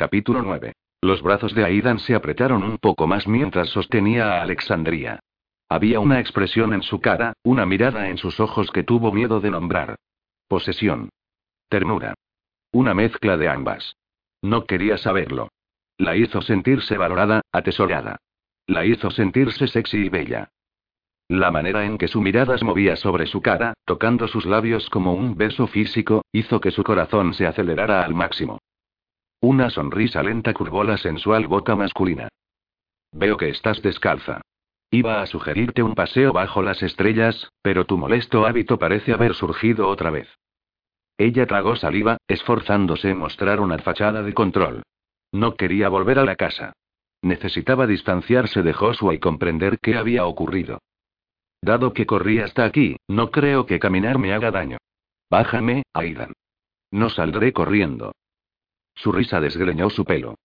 Capítulo 9. Los brazos de Aidan se apretaron un poco más mientras sostenía a Alexandria. Había una expresión en su cara, una mirada en sus ojos que tuvo miedo de nombrar. Posesión. Ternura. Una mezcla de ambas. No quería saberlo. La hizo sentirse valorada, atesorada. La hizo sentirse sexy y bella. La manera en que su mirada se movía sobre su cara, tocando sus labios como un beso físico, hizo que su corazón se acelerara al máximo. Una sonrisa lenta curvó la sensual boca masculina. Veo que estás descalza. Iba a sugerirte un paseo bajo las estrellas, pero tu molesto hábito parece haber surgido otra vez. Ella tragó saliva, esforzándose en mostrar una fachada de control. No quería volver a la casa. Necesitaba distanciarse de Joshua y comprender qué había ocurrido. Dado que corrí hasta aquí, no creo que caminar me haga daño. Bájame, Aidan. No saldré corriendo. Su risa desgreñó su pelo.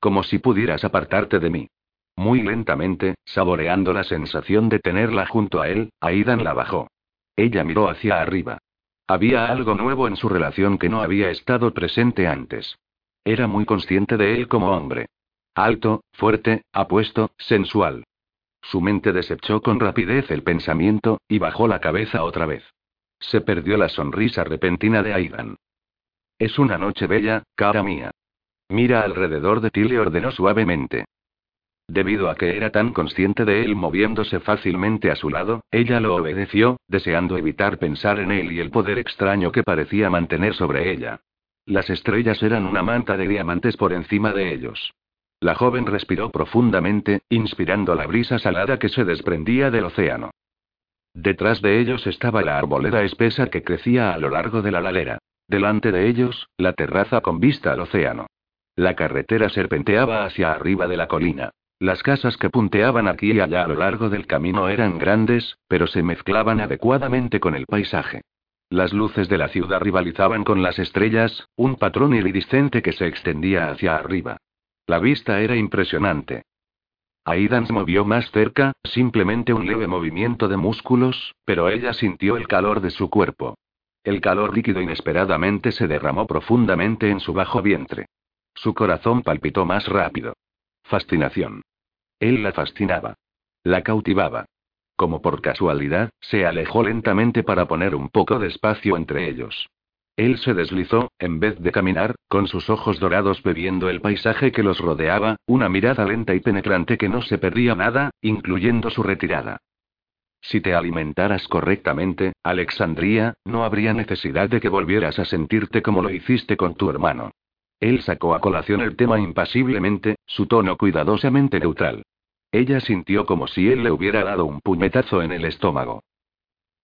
Como si pudieras apartarte de mí. Muy lentamente, saboreando la sensación de tenerla junto a él, Aidan la bajó. Ella miró hacia arriba. Había algo nuevo en su relación que no había estado presente antes. Era muy consciente de él como hombre. Alto, fuerte, apuesto, sensual. Su mente desechó con rapidez el pensamiento, y bajó la cabeza otra vez. Se perdió la sonrisa repentina de Aidan. Es una noche bella, cara mía. Mira alrededor de ti, le ordenó suavemente. Debido a que era tan consciente de él moviéndose fácilmente a su lado, ella lo obedeció, deseando evitar pensar en él y el poder extraño que parecía mantener sobre ella. Las estrellas eran una manta de diamantes por encima de ellos. La joven respiró profundamente, inspirando la brisa salada que se desprendía del océano. Detrás de ellos estaba la arboleda espesa que crecía a lo largo de la ladera. Delante de ellos, la terraza con vista al océano. La carretera serpenteaba hacia arriba de la colina. Las casas que punteaban aquí y allá a lo largo del camino eran grandes, pero se mezclaban adecuadamente con el paisaje. Las luces de la ciudad rivalizaban con las estrellas, un patrón iridiscente que se extendía hacia arriba. La vista era impresionante. Aidan se movió más cerca, simplemente un leve movimiento de músculos, pero ella sintió el calor de su cuerpo. El calor líquido inesperadamente se derramó profundamente en su bajo vientre. Su corazón palpitó más rápido. Fascinación. Él la fascinaba. La cautivaba. Como por casualidad, se alejó lentamente para poner un poco de espacio entre ellos. Él se deslizó, en vez de caminar, con sus ojos dorados bebiendo el paisaje que los rodeaba, una mirada lenta y penetrante que no se perdía nada, incluyendo su retirada. Si te alimentaras correctamente, Alexandria, no habría necesidad de que volvieras a sentirte como lo hiciste con tu hermano. Él sacó a colación el tema impasiblemente, su tono cuidadosamente neutral. Ella sintió como si él le hubiera dado un puñetazo en el estómago.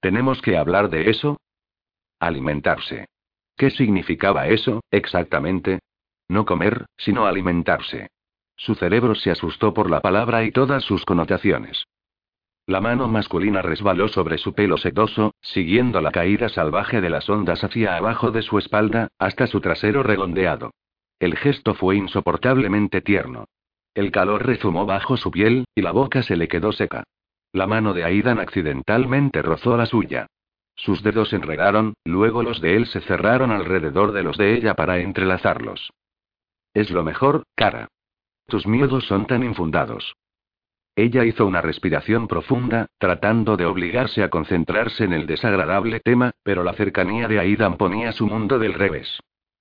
¿Tenemos que hablar de eso? Alimentarse. ¿Qué significaba eso, exactamente? No comer, sino alimentarse. Su cerebro se asustó por la palabra y todas sus connotaciones. La mano masculina resbaló sobre su pelo sedoso, siguiendo la caída salvaje de las ondas hacia abajo de su espalda, hasta su trasero redondeado. El gesto fue insoportablemente tierno. El calor rezumó bajo su piel, y la boca se le quedó seca. La mano de Aidan accidentalmente rozó la suya. Sus dedos se enredaron, luego los de él se cerraron alrededor de los de ella para entrelazarlos. Es lo mejor, cara. Tus miedos son tan infundados. Ella hizo una respiración profunda, tratando de obligarse a concentrarse en el desagradable tema, pero la cercanía de Aidan ponía su mundo del revés.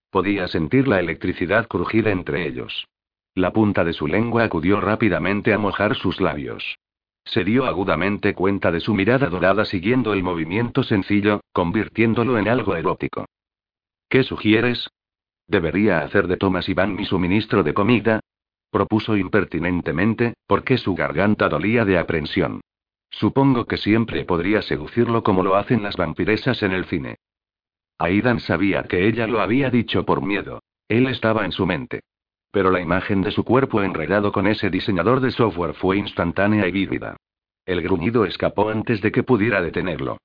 Podía sentir la electricidad crujir entre ellos. La punta de su lengua acudió rápidamente a mojar sus labios. Se dio agudamente cuenta de su mirada dorada siguiendo el movimiento sencillo, convirtiéndolo en algo erótico. ¿Qué sugieres? ¿Debería hacer de Thomas Iván mi suministro de comida? Propuso impertinentemente, porque su garganta dolía de aprensión. Supongo que siempre podría seducirlo como lo hacen las vampiresas en el cine. Aidan sabía que ella lo había dicho por miedo. Él estaba en su mente. Pero la imagen de su cuerpo enredado con ese diseñador de software fue instantánea y vívida. El gruñido escapó antes de que pudiera detenerlo.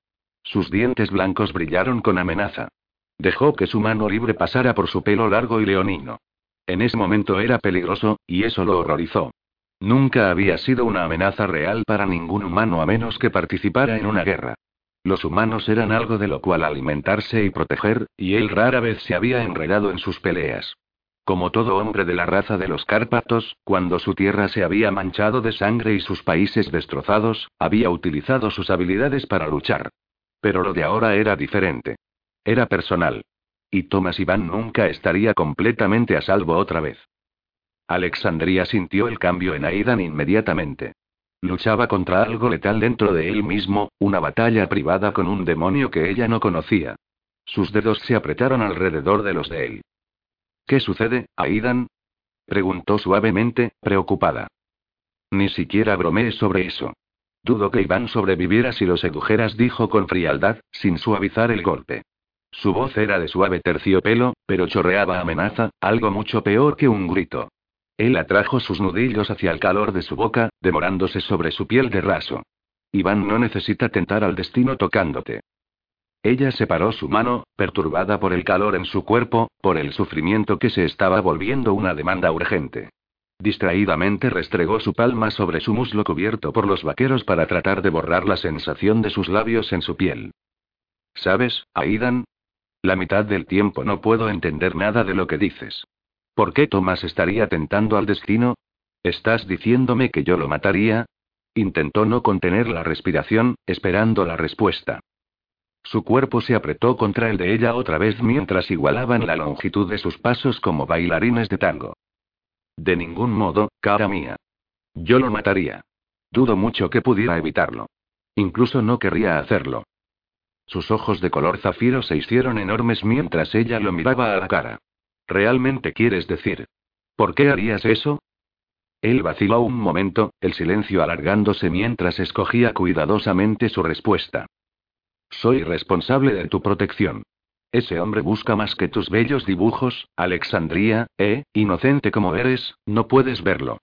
Sus dientes blancos brillaron con amenaza. Dejó que su mano libre pasara por su pelo largo y leonino. En ese momento era peligroso, y eso lo horrorizó. Nunca había sido una amenaza real para ningún humano a menos que participara en una guerra. Los humanos eran algo de lo cual alimentarse y proteger, y él rara vez se había enredado en sus peleas. Como todo hombre de la raza de los Cárpatos, cuando su tierra se había manchado de sangre y sus países destrozados, había utilizado sus habilidades para luchar. Pero lo de ahora era diferente. Era personal. Y Thomas Iván nunca estaría completamente a salvo otra vez. Alexandria sintió el cambio en Aidan inmediatamente. Luchaba contra algo letal dentro de él mismo, una batalla privada con un demonio que ella no conocía. Sus dedos se apretaron alrededor de los de él. ¿Qué sucede, Aidan? preguntó suavemente, preocupada. Ni siquiera bromeé sobre eso. Dudo que Iván sobreviviera si lo sedujeras, dijo con frialdad, sin suavizar el golpe. Su voz era de suave terciopelo, pero chorreaba amenaza, algo mucho peor que un grito. Él atrajo sus nudillos hacia el calor de su boca, demorándose sobre su piel de raso. Iván no necesita tentar al destino tocándote. Ella separó su mano, perturbada por el calor en su cuerpo, por el sufrimiento que se estaba volviendo una demanda urgente. Distraídamente restregó su palma sobre su muslo cubierto por los vaqueros para tratar de borrar la sensación de sus labios en su piel. ¿Sabes, Aidan? La mitad del tiempo no puedo entender nada de lo que dices. ¿Por qué Tomás estaría tentando al destino? ¿Estás diciéndome que yo lo mataría? Intentó no contener la respiración, esperando la respuesta. Su cuerpo se apretó contra el de ella otra vez mientras igualaban la longitud de sus pasos como bailarines de tango. De ningún modo, cara mía. Yo lo mataría. Dudo mucho que pudiera evitarlo. Incluso no querría hacerlo. Sus ojos de color zafiro se hicieron enormes mientras ella lo miraba a la cara. ¿Realmente quieres decir? ¿Por qué harías eso? Él vaciló un momento, el silencio alargándose mientras escogía cuidadosamente su respuesta. Soy responsable de tu protección. Ese hombre busca más que tus bellos dibujos, Alexandría, eh, inocente como eres, no puedes verlo.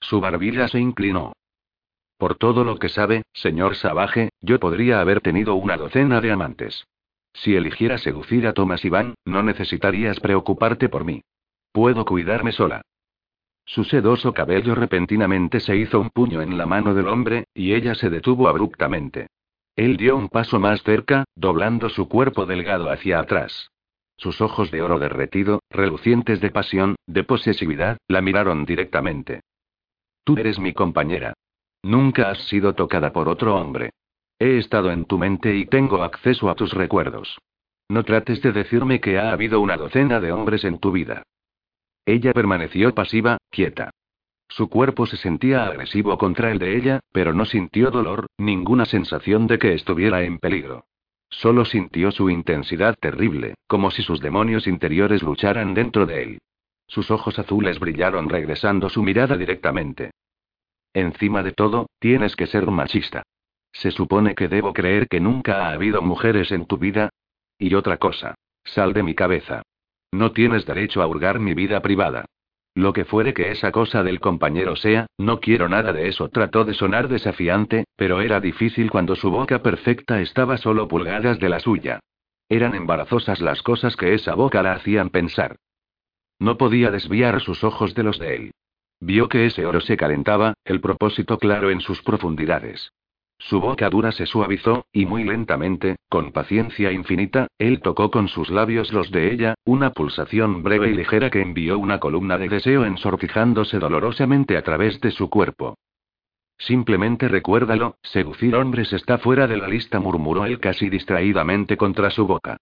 Su barbilla se inclinó. Por todo lo que sabe, señor Salvaje, yo podría haber tenido una docena de amantes. Si eligiera seducir a Tomás Iván, no necesitarías preocuparte por mí. Puedo cuidarme sola. Su sedoso cabello repentinamente se hizo un puño en la mano del hombre, y ella se detuvo abruptamente. Él dio un paso más cerca, doblando su cuerpo delgado hacia atrás. Sus ojos de oro derretido, relucientes de pasión, de posesividad, la miraron directamente. Tú eres mi compañera. Nunca has sido tocada por otro hombre. He estado en tu mente y tengo acceso a tus recuerdos. No trates de decirme que ha habido una docena de hombres en tu vida. Ella permaneció pasiva, quieta. Su cuerpo se sentía agresivo contra el de ella, pero no sintió dolor, ninguna sensación de que estuviera en peligro. Solo sintió su intensidad terrible, como si sus demonios interiores lucharan dentro de él. Sus ojos azules brillaron regresando su mirada directamente. Encima de todo, tienes que ser machista. Se supone que debo creer que nunca ha habido mujeres en tu vida. Y otra cosa. Sal de mi cabeza. No tienes derecho a hurgar mi vida privada. Lo que fuere que esa cosa del compañero sea, no quiero nada de eso. Trató de sonar desafiante, pero era difícil cuando su boca perfecta estaba solo pulgadas de la suya. Eran embarazosas las cosas que esa boca la hacían pensar. No podía desviar sus ojos de los de él. Vio que ese oro se calentaba, el propósito claro en sus profundidades. Su boca dura se suavizó, y muy lentamente, con paciencia infinita, él tocó con sus labios los de ella, una pulsación breve y ligera que envió una columna de deseo ensortijándose dolorosamente a través de su cuerpo. Simplemente recuérdalo, seducir hombres está fuera de la lista, murmuró él casi distraídamente contra su boca.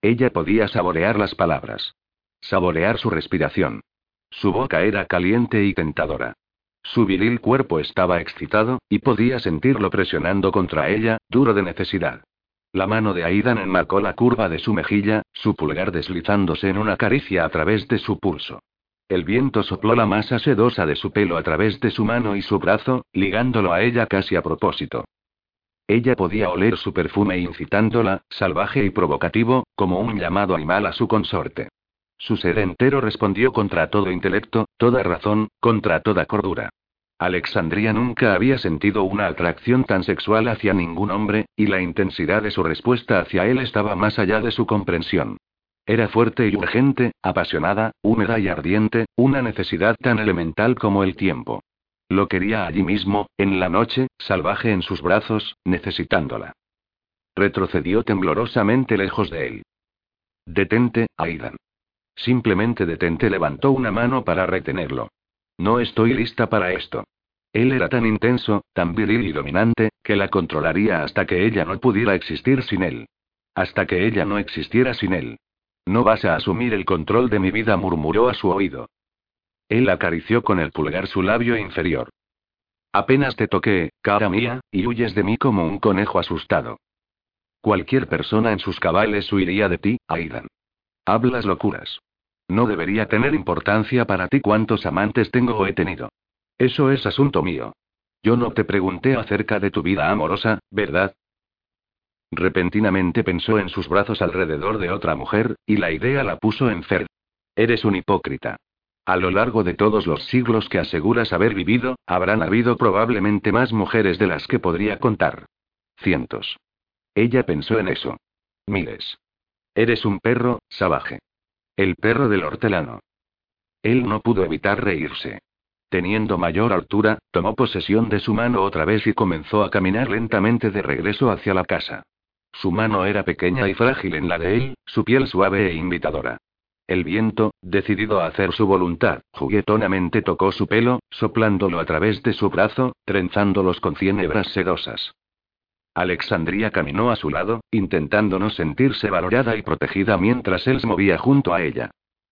Ella podía saborear las palabras. Saborear su respiración. Su boca era caliente y tentadora. Su viril cuerpo estaba excitado, y podía sentirlo presionando contra ella, duro de necesidad. La mano de Aidan enmarcó la curva de su mejilla, su pulgar deslizándose en una caricia a través de su pulso. El viento sopló la masa sedosa de su pelo a través de su mano y su brazo, ligándolo a ella casi a propósito. Ella podía oler su perfume incitándola, salvaje y provocativo, como un llamado animal a su consorte. Su ser entero respondió contra todo intelecto, toda razón, contra toda cordura. Alexandria nunca había sentido una atracción tan sexual hacia ningún hombre, y la intensidad de su respuesta hacia él estaba más allá de su comprensión. Era fuerte y urgente, apasionada, húmeda y ardiente, una necesidad tan elemental como el tiempo. Lo quería allí mismo, en la noche, salvaje en sus brazos, necesitándola. Retrocedió temblorosamente lejos de él. Detente, Aidan. Simplemente detente levantó una mano para retenerlo. No estoy lista para esto. Él era tan intenso, tan viril y dominante, que la controlaría hasta que ella no pudiera existir sin él. Hasta que ella no existiera sin él. No vas a asumir el control de mi vida, murmuró a su oído. Él acarició con el pulgar su labio inferior. Apenas te toqué, cara mía, y huyes de mí como un conejo asustado. Cualquier persona en sus cabales huiría de ti, Aidan. Hablas locuras. No debería tener importancia para ti cuántos amantes tengo o he tenido. Eso es asunto mío. Yo no te pregunté acerca de tu vida amorosa, ¿verdad? Repentinamente pensó en sus brazos alrededor de otra mujer, y la idea la puso en Ferd. Eres un hipócrita. A lo largo de todos los siglos que aseguras haber vivido, habrán habido probablemente más mujeres de las que podría contar. Cientos. Ella pensó en eso. Miles. Eres un perro, salvaje. El perro del hortelano. Él no pudo evitar reírse. Teniendo mayor altura, tomó posesión de su mano otra vez y comenzó a caminar lentamente de regreso hacia la casa. Su mano era pequeña y frágil en la de él, su piel suave e invitadora. El viento, decidido a hacer su voluntad, juguetonamente tocó su pelo, soplándolo a través de su brazo, trenzándolos con cien hebras sedosas. Alexandria caminó a su lado, intentando no sentirse valorada y protegida mientras él se movía junto a ella.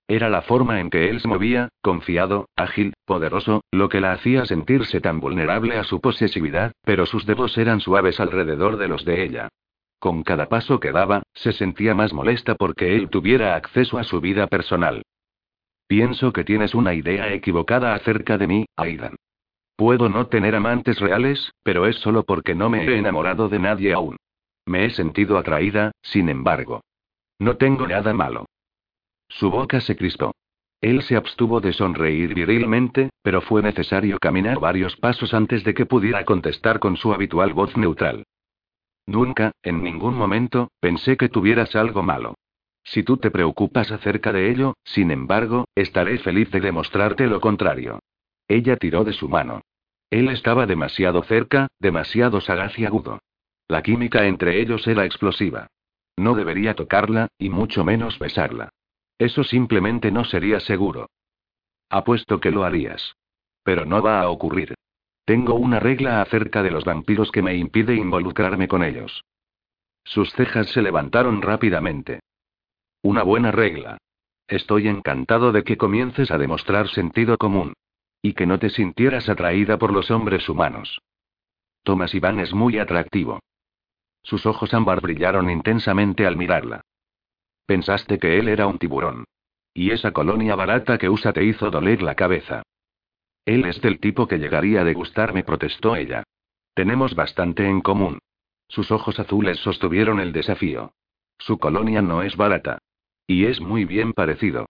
Era la forma en que él se movía, confiado, ágil, poderoso, lo que la hacía sentirse tan vulnerable a su posesividad, pero sus dedos eran suaves alrededor de los de ella. Con cada paso que daba, se sentía más molesta porque él tuviera acceso a su vida personal. Pienso que tienes una idea equivocada acerca de mí, Aidan. Puedo no tener amantes reales, pero es solo porque no me he enamorado de nadie aún. Me he sentido atraída, sin embargo. No tengo nada malo. Su boca se crispó. Él se abstuvo de sonreír virilmente, pero fue necesario caminar varios pasos antes de que pudiera contestar con su habitual voz neutral. Nunca, en ningún momento, pensé que tuvieras algo malo. Si tú te preocupas acerca de ello, sin embargo, estaré feliz de demostrarte lo contrario. Ella tiró de su mano. Él estaba demasiado cerca, demasiado sagaz y agudo. La química entre ellos era explosiva. No debería tocarla, y mucho menos besarla. Eso simplemente no sería seguro. Apuesto que lo harías. Pero no va a ocurrir. Tengo una regla acerca de los vampiros que me impide involucrarme con ellos. Sus cejas se levantaron rápidamente. Una buena regla. Estoy encantado de que comiences a demostrar sentido común. Y que no te sintieras atraída por los hombres humanos. Thomas Iván es muy atractivo. Sus ojos ámbar brillaron intensamente al mirarla. Pensaste que él era un tiburón. Y esa colonia barata que usa te hizo doler la cabeza. Él es del tipo que llegaría a degustarme, protestó ella. Tenemos bastante en común. Sus ojos azules sostuvieron el desafío. Su colonia no es barata. Y es muy bien parecido.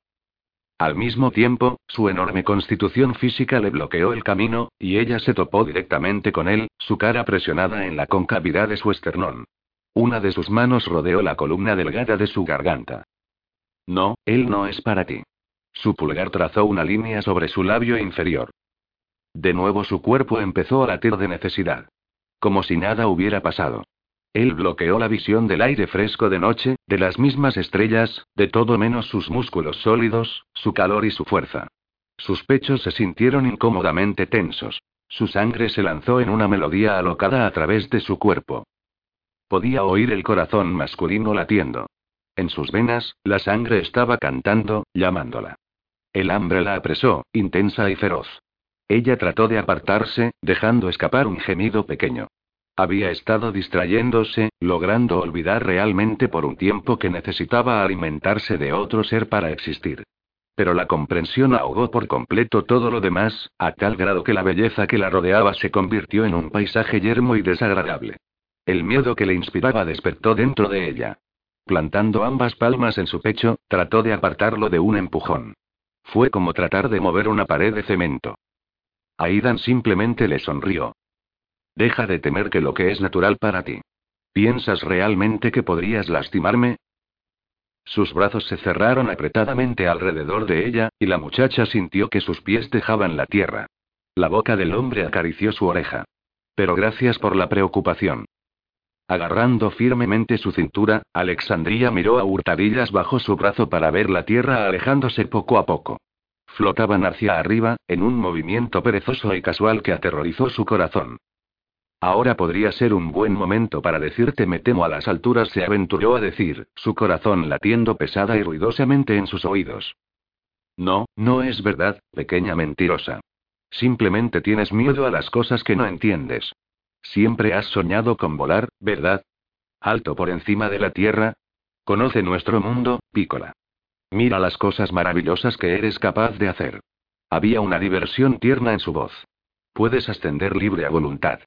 Al mismo tiempo, su enorme constitución física le bloqueó el camino, y ella se topó directamente con él, su cara presionada en la concavidad de su esternón. Una de sus manos rodeó la columna delgada de su garganta. No, él no es para ti. Su pulgar trazó una línea sobre su labio inferior. De nuevo su cuerpo empezó a latir de necesidad. Como si nada hubiera pasado. Él bloqueó la visión del aire fresco de noche, de las mismas estrellas, de todo menos sus músculos sólidos, su calor y su fuerza. Sus pechos se sintieron incómodamente tensos. Su sangre se lanzó en una melodía alocada a través de su cuerpo. Podía oír el corazón masculino latiendo. En sus venas, la sangre estaba cantando, llamándola. El hambre la apresó, intensa y feroz. Ella trató de apartarse, dejando escapar un gemido pequeño. Había estado distrayéndose, logrando olvidar realmente por un tiempo que necesitaba alimentarse de otro ser para existir. Pero la comprensión ahogó por completo todo lo demás, a tal grado que la belleza que la rodeaba se convirtió en un paisaje yermo y desagradable. El miedo que le inspiraba despertó dentro de ella. Plantando ambas palmas en su pecho, trató de apartarlo de un empujón. Fue como tratar de mover una pared de cemento. Aidan simplemente le sonrió. Deja de temer que lo que es natural para ti. ¿Piensas realmente que podrías lastimarme? Sus brazos se cerraron apretadamente alrededor de ella, y la muchacha sintió que sus pies dejaban la tierra. La boca del hombre acarició su oreja. Pero gracias por la preocupación. Agarrando firmemente su cintura, Alexandría miró a hurtadillas bajo su brazo para ver la tierra alejándose poco a poco. Flotaban hacia arriba, en un movimiento perezoso y casual que aterrorizó su corazón. Ahora podría ser un buen momento para decirte me temo a las alturas, se aventuró a decir, su corazón latiendo pesada y ruidosamente en sus oídos. No, no es verdad, pequeña mentirosa. Simplemente tienes miedo a las cosas que no entiendes. Siempre has soñado con volar, ¿verdad? Alto por encima de la tierra. Conoce nuestro mundo, Pícola. Mira las cosas maravillosas que eres capaz de hacer. Había una diversión tierna en su voz. Puedes ascender libre a voluntad.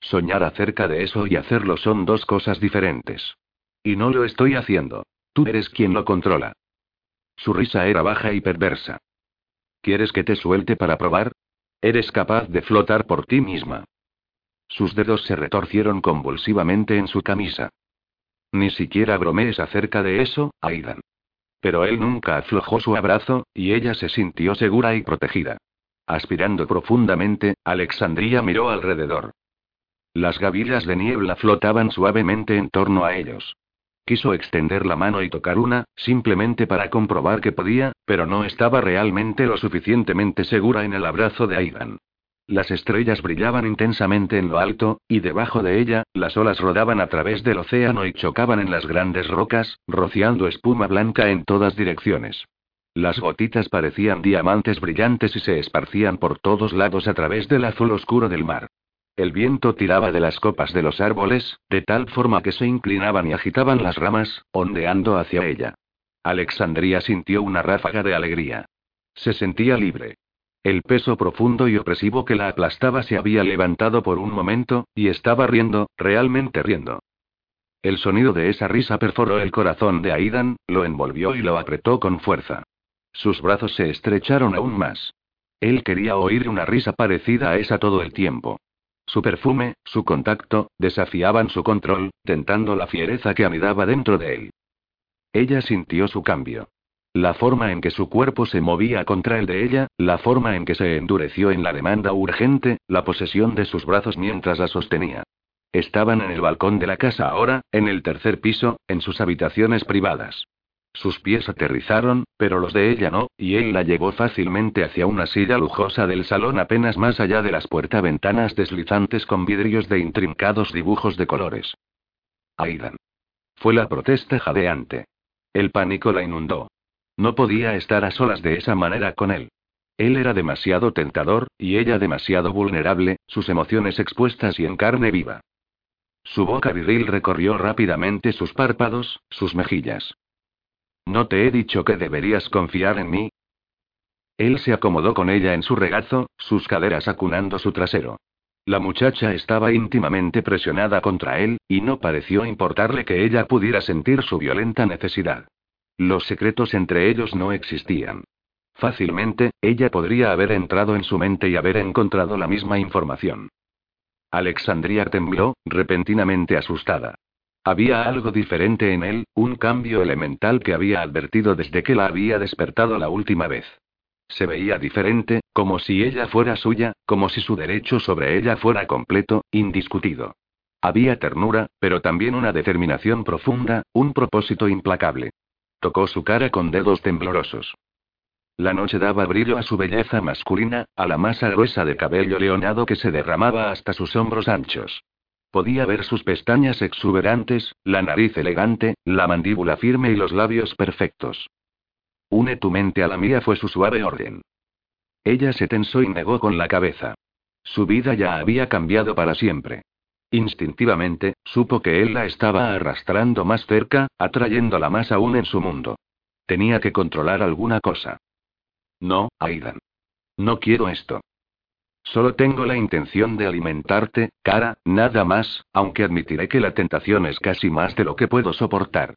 Soñar acerca de eso y hacerlo son dos cosas diferentes. Y no lo estoy haciendo. Tú eres quien lo controla. Su risa era baja y perversa. ¿Quieres que te suelte para probar? Eres capaz de flotar por ti misma. Sus dedos se retorcieron convulsivamente en su camisa. Ni siquiera bromees acerca de eso, Aidan. Pero él nunca aflojó su abrazo, y ella se sintió segura y protegida. Aspirando profundamente, Alexandría miró alrededor. Las gavillas de niebla flotaban suavemente en torno a ellos. Quiso extender la mano y tocar una, simplemente para comprobar que podía, pero no estaba realmente lo suficientemente segura en el abrazo de Aidan. Las estrellas brillaban intensamente en lo alto, y debajo de ella, las olas rodaban a través del océano y chocaban en las grandes rocas, rociando espuma blanca en todas direcciones. Las gotitas parecían diamantes brillantes y se esparcían por todos lados a través del azul oscuro del mar. El viento tiraba de las copas de los árboles, de tal forma que se inclinaban y agitaban las ramas, ondeando hacia ella. Alexandría sintió una ráfaga de alegría. Se sentía libre. El peso profundo y opresivo que la aplastaba se había levantado por un momento, y estaba riendo, realmente riendo. El sonido de esa risa perforó el corazón de Aidan, lo envolvió y lo apretó con fuerza. Sus brazos se estrecharon aún más. Él quería oír una risa parecida a esa todo el tiempo. Su perfume, su contacto, desafiaban su control, tentando la fiereza que anidaba dentro de él. Ella sintió su cambio. La forma en que su cuerpo se movía contra el de ella, la forma en que se endureció en la demanda urgente, la posesión de sus brazos mientras la sostenía. Estaban en el balcón de la casa ahora, en el tercer piso, en sus habitaciones privadas. Sus pies aterrizaron, pero los de ella no, y él la llevó fácilmente hacia una silla lujosa del salón apenas más allá de las puerta-ventanas deslizantes con vidrios de intrincados dibujos de colores. Aidan. Fue la protesta jadeante. El pánico la inundó. No podía estar a solas de esa manera con él. Él era demasiado tentador, y ella demasiado vulnerable, sus emociones expuestas y en carne viva. Su boca viril recorrió rápidamente sus párpados, sus mejillas. ¿No te he dicho que deberías confiar en mí? Él se acomodó con ella en su regazo, sus caderas acunando su trasero. La muchacha estaba íntimamente presionada contra él, y no pareció importarle que ella pudiera sentir su violenta necesidad. Los secretos entre ellos no existían. Fácilmente, ella podría haber entrado en su mente y haber encontrado la misma información. Alexandria tembló, repentinamente asustada. Había algo diferente en él, un cambio elemental que había advertido desde que la había despertado la última vez. Se veía diferente, como si ella fuera suya, como si su derecho sobre ella fuera completo, indiscutido. Había ternura, pero también una determinación profunda, un propósito implacable. Tocó su cara con dedos temblorosos. La noche daba brillo a su belleza masculina, a la masa gruesa de cabello leonado que se derramaba hasta sus hombros anchos. Podía ver sus pestañas exuberantes, la nariz elegante, la mandíbula firme y los labios perfectos. Une tu mente a la mía fue su suave orden. Ella se tensó y negó con la cabeza. Su vida ya había cambiado para siempre. Instintivamente, supo que él la estaba arrastrando más cerca, atrayéndola más aún en su mundo. Tenía que controlar alguna cosa. No, Aidan. No quiero esto. Solo tengo la intención de alimentarte, cara, nada más, aunque admitiré que la tentación es casi más de lo que puedo soportar.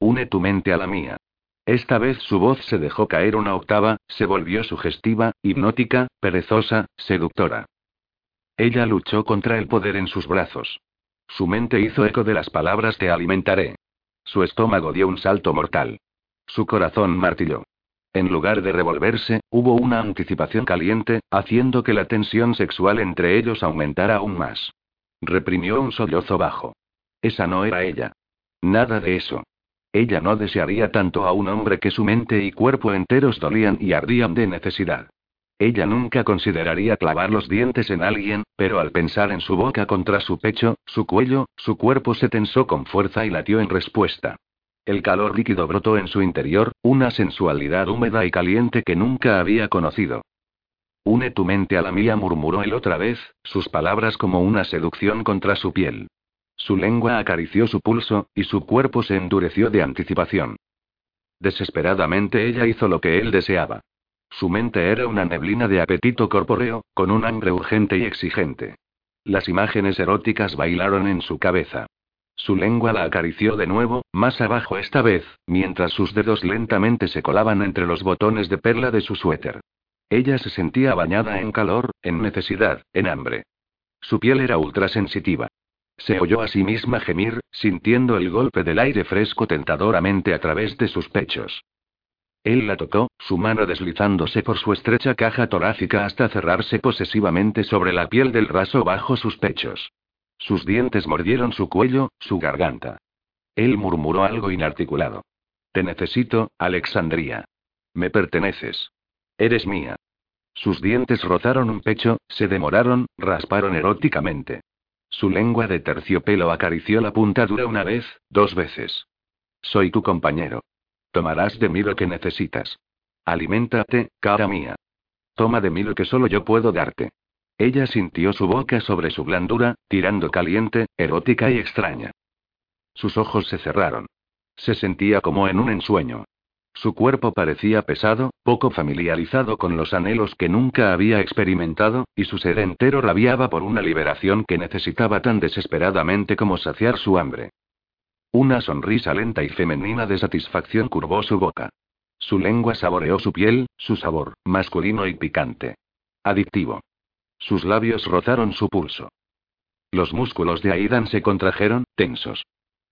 Une tu mente a la mía. Esta vez su voz se dejó caer una octava, se volvió sugestiva, hipnótica, perezosa, seductora. Ella luchó contra el poder en sus brazos. Su mente hizo eco de las palabras te alimentaré. Su estómago dio un salto mortal. Su corazón martilló. En lugar de revolverse, hubo una anticipación caliente, haciendo que la tensión sexual entre ellos aumentara aún más. Reprimió un sollozo bajo. Esa no era ella. Nada de eso. Ella no desearía tanto a un hombre que su mente y cuerpo enteros dolían y ardían de necesidad. Ella nunca consideraría clavar los dientes en alguien, pero al pensar en su boca contra su pecho, su cuello, su cuerpo se tensó con fuerza y latió en respuesta. El calor líquido brotó en su interior, una sensualidad húmeda y caliente que nunca había conocido. Une tu mente a la mía, murmuró él otra vez, sus palabras como una seducción contra su piel. Su lengua acarició su pulso, y su cuerpo se endureció de anticipación. Desesperadamente ella hizo lo que él deseaba. Su mente era una neblina de apetito corpóreo, con un hambre urgente y exigente. Las imágenes eróticas bailaron en su cabeza. Su lengua la acarició de nuevo, más abajo esta vez, mientras sus dedos lentamente se colaban entre los botones de perla de su suéter. Ella se sentía bañada en calor, en necesidad, en hambre. Su piel era ultrasensitiva. Se oyó a sí misma gemir, sintiendo el golpe del aire fresco tentadoramente a través de sus pechos. Él la tocó, su mano deslizándose por su estrecha caja torácica hasta cerrarse posesivamente sobre la piel del raso bajo sus pechos. Sus dientes mordieron su cuello, su garganta. Él murmuró algo inarticulado. Te necesito, Alexandria. Me perteneces. Eres mía. Sus dientes rozaron un pecho, se demoraron, rasparon eróticamente. Su lengua de terciopelo acarició la puntadura una vez, dos veces. Soy tu compañero. Tomarás de mí lo que necesitas. Aliméntate, cara mía. Toma de mí lo que solo yo puedo darte. Ella sintió su boca sobre su blandura, tirando caliente, erótica y extraña. Sus ojos se cerraron. Se sentía como en un ensueño. Su cuerpo parecía pesado, poco familiarizado con los anhelos que nunca había experimentado, y su ser entero rabiaba por una liberación que necesitaba tan desesperadamente como saciar su hambre. Una sonrisa lenta y femenina de satisfacción curvó su boca. Su lengua saboreó su piel, su sabor, masculino y picante. Adictivo. Sus labios rozaron su pulso. Los músculos de Aidan se contrajeron, tensos.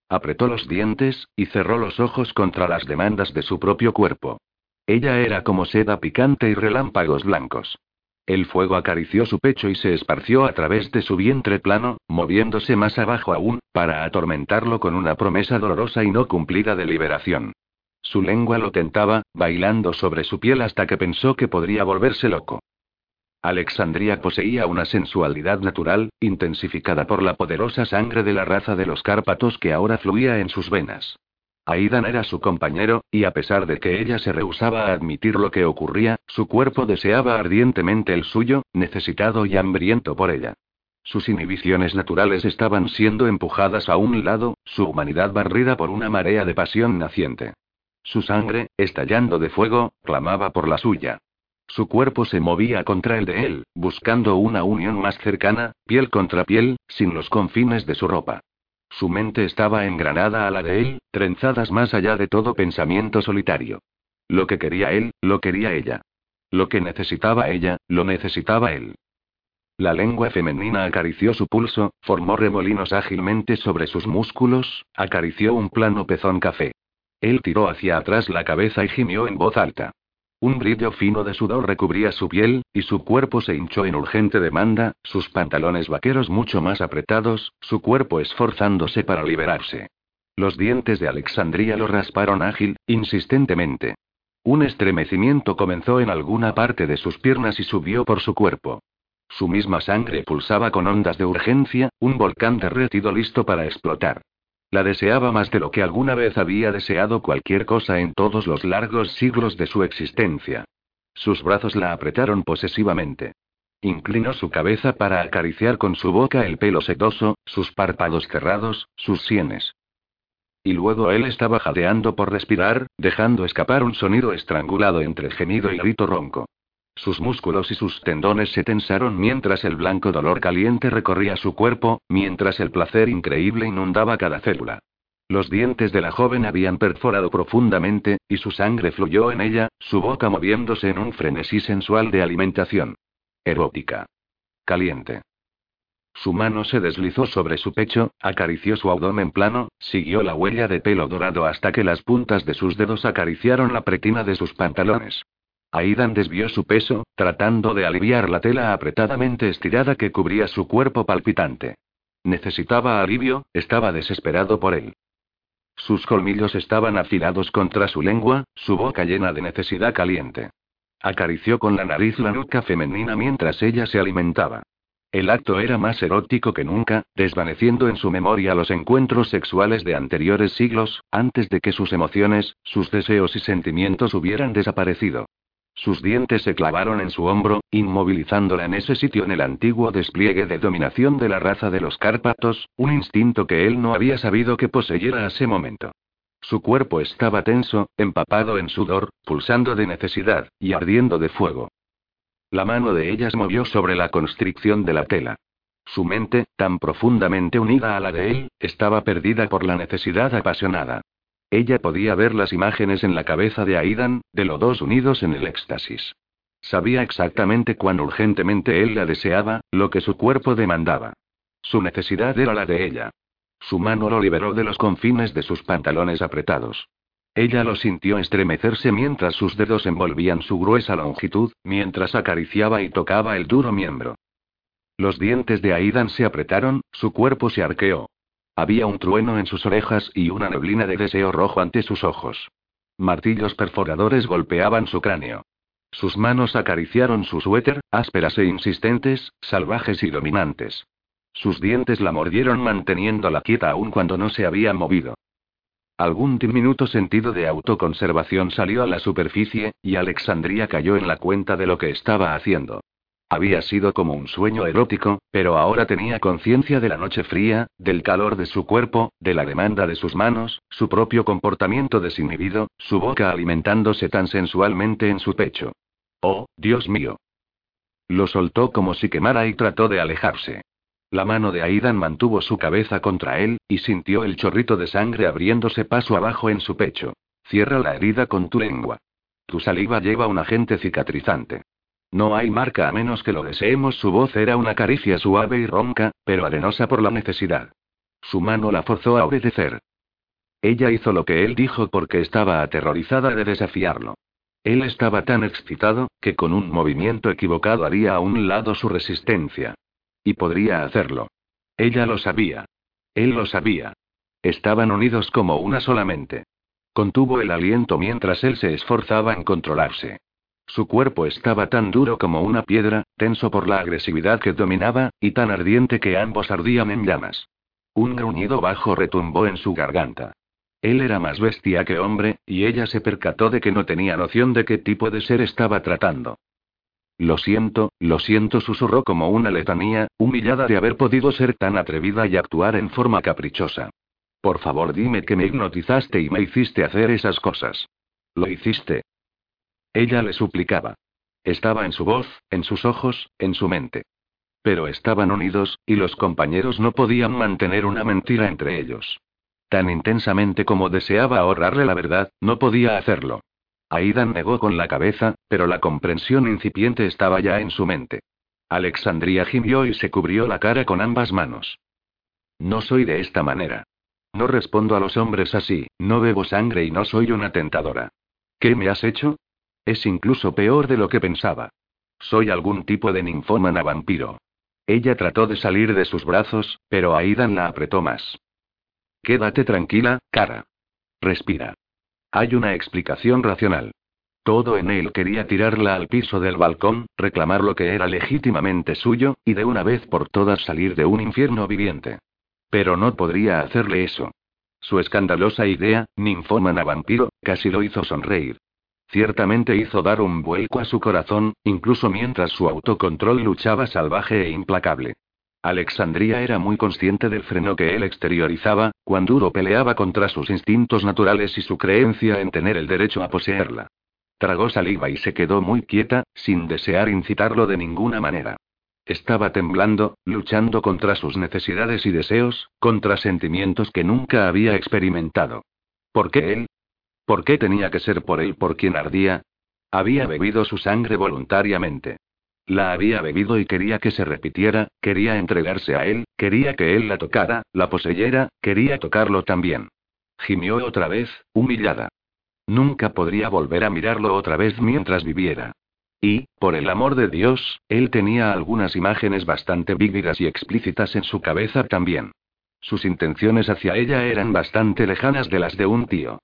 Apretó los dientes, y cerró los ojos contra las demandas de su propio cuerpo. Ella era como seda picante y relámpagos blancos. El fuego acarició su pecho y se esparció a través de su vientre plano, moviéndose más abajo aún, para atormentarlo con una promesa dolorosa y no cumplida de liberación. Su lengua lo tentaba, bailando sobre su piel hasta que pensó que podría volverse loco. Alexandria poseía una sensualidad natural, intensificada por la poderosa sangre de la raza de los Cárpatos que ahora fluía en sus venas. Aidan era su compañero, y a pesar de que ella se rehusaba a admitir lo que ocurría, su cuerpo deseaba ardientemente el suyo, necesitado y hambriento por ella. Sus inhibiciones naturales estaban siendo empujadas a un lado, su humanidad barrida por una marea de pasión naciente. Su sangre, estallando de fuego, clamaba por la suya. Su cuerpo se movía contra el de él, buscando una unión más cercana, piel contra piel, sin los confines de su ropa. Su mente estaba engranada a la de él, trenzadas más allá de todo pensamiento solitario. Lo que quería él, lo quería ella. Lo que necesitaba ella, lo necesitaba él. La lengua femenina acarició su pulso, formó remolinos ágilmente sobre sus músculos, acarició un plano pezón café. Él tiró hacia atrás la cabeza y gimió en voz alta. Un brillo fino de sudor recubría su piel, y su cuerpo se hinchó en urgente demanda, sus pantalones vaqueros mucho más apretados, su cuerpo esforzándose para liberarse. Los dientes de Alexandría lo rasparon ágil, insistentemente. Un estremecimiento comenzó en alguna parte de sus piernas y subió por su cuerpo. Su misma sangre pulsaba con ondas de urgencia, un volcán derretido listo para explotar. La deseaba más de lo que alguna vez había deseado cualquier cosa en todos los largos siglos de su existencia. Sus brazos la apretaron posesivamente. Inclinó su cabeza para acariciar con su boca el pelo sedoso, sus párpados cerrados, sus sienes. Y luego él estaba jadeando por respirar, dejando escapar un sonido estrangulado entre gemido y grito ronco. Sus músculos y sus tendones se tensaron mientras el blanco dolor caliente recorría su cuerpo, mientras el placer increíble inundaba cada célula. Los dientes de la joven habían perforado profundamente, y su sangre fluyó en ella, su boca moviéndose en un frenesí sensual de alimentación. Erótica. Caliente. Su mano se deslizó sobre su pecho, acarició su abdomen plano, siguió la huella de pelo dorado hasta que las puntas de sus dedos acariciaron la pretina de sus pantalones. Aidan desvió su peso, tratando de aliviar la tela apretadamente estirada que cubría su cuerpo palpitante. Necesitaba alivio, estaba desesperado por él. Sus colmillos estaban afilados contra su lengua, su boca llena de necesidad caliente. Acarició con la nariz la nuca femenina mientras ella se alimentaba. El acto era más erótico que nunca, desvaneciendo en su memoria los encuentros sexuales de anteriores siglos, antes de que sus emociones, sus deseos y sentimientos hubieran desaparecido. Sus dientes se clavaron en su hombro, inmovilizándola en ese sitio en el antiguo despliegue de dominación de la raza de los Cárpatos, un instinto que él no había sabido que poseyera a ese momento. Su cuerpo estaba tenso, empapado en sudor, pulsando de necesidad, y ardiendo de fuego. La mano de ella se movió sobre la constricción de la tela. Su mente, tan profundamente unida a la de él, estaba perdida por la necesidad apasionada. Ella podía ver las imágenes en la cabeza de Aidan, de los dos unidos en el éxtasis. Sabía exactamente cuán urgentemente él la deseaba, lo que su cuerpo demandaba. Su necesidad era la de ella. Su mano lo liberó de los confines de sus pantalones apretados. Ella lo sintió estremecerse mientras sus dedos envolvían su gruesa longitud, mientras acariciaba y tocaba el duro miembro. Los dientes de Aidan se apretaron, su cuerpo se arqueó. Había un trueno en sus orejas y una neblina de deseo rojo ante sus ojos. Martillos perforadores golpeaban su cráneo. Sus manos acariciaron su suéter, ásperas e insistentes, salvajes y dominantes. Sus dientes la mordieron manteniéndola quieta aún cuando no se había movido. Algún diminuto sentido de autoconservación salió a la superficie, y Alexandria cayó en la cuenta de lo que estaba haciendo. Había sido como un sueño erótico, pero ahora tenía conciencia de la noche fría, del calor de su cuerpo, de la demanda de sus manos, su propio comportamiento desinhibido, su boca alimentándose tan sensualmente en su pecho. Oh, Dios mío. Lo soltó como si quemara y trató de alejarse. La mano de Aidan mantuvo su cabeza contra él, y sintió el chorrito de sangre abriéndose paso abajo en su pecho. Cierra la herida con tu lengua. Tu saliva lleva un agente cicatrizante. No hay marca a menos que lo deseemos. Su voz era una caricia suave y ronca, pero arenosa por la necesidad. Su mano la forzó a obedecer. Ella hizo lo que él dijo porque estaba aterrorizada de desafiarlo. Él estaba tan excitado, que con un movimiento equivocado haría a un lado su resistencia. Y podría hacerlo. Ella lo sabía. Él lo sabía. Estaban unidos como una solamente. Contuvo el aliento mientras él se esforzaba en controlarse. Su cuerpo estaba tan duro como una piedra, tenso por la agresividad que dominaba, y tan ardiente que ambos ardían en llamas. Un gruñido bajo retumbó en su garganta. Él era más bestia que hombre, y ella se percató de que no tenía noción de qué tipo de ser estaba tratando. Lo siento, lo siento, susurró como una letanía, humillada de haber podido ser tan atrevida y actuar en forma caprichosa. Por favor, dime que me hipnotizaste y me hiciste hacer esas cosas. Lo hiciste, ella le suplicaba. Estaba en su voz, en sus ojos, en su mente. Pero estaban unidos, y los compañeros no podían mantener una mentira entre ellos. Tan intensamente como deseaba ahorrarle la verdad, no podía hacerlo. Aidan negó con la cabeza, pero la comprensión incipiente estaba ya en su mente. Alexandria gimió y se cubrió la cara con ambas manos. No soy de esta manera. No respondo a los hombres así, no bebo sangre y no soy una tentadora. ¿Qué me has hecho? Es incluso peor de lo que pensaba. Soy algún tipo de ninfómana vampiro. Ella trató de salir de sus brazos, pero Aidan la apretó más. Quédate tranquila, cara. Respira. Hay una explicación racional. Todo en él quería tirarla al piso del balcón, reclamar lo que era legítimamente suyo, y de una vez por todas salir de un infierno viviente. Pero no podría hacerle eso. Su escandalosa idea, ninfómana vampiro, casi lo hizo sonreír. Ciertamente hizo dar un vuelco a su corazón, incluso mientras su autocontrol luchaba salvaje e implacable. Alexandria era muy consciente del freno que él exteriorizaba, cuando Duro peleaba contra sus instintos naturales y su creencia en tener el derecho a poseerla. Tragó saliva y se quedó muy quieta, sin desear incitarlo de ninguna manera. Estaba temblando, luchando contra sus necesidades y deseos, contra sentimientos que nunca había experimentado. ¿Por qué él? ¿Por qué tenía que ser por él por quien ardía? Había bebido su sangre voluntariamente. La había bebido y quería que se repitiera, quería entregarse a él, quería que él la tocara, la poseyera, quería tocarlo también. Gimió otra vez, humillada. Nunca podría volver a mirarlo otra vez mientras viviera. Y, por el amor de Dios, él tenía algunas imágenes bastante vívidas y explícitas en su cabeza también. Sus intenciones hacia ella eran bastante lejanas de las de un tío.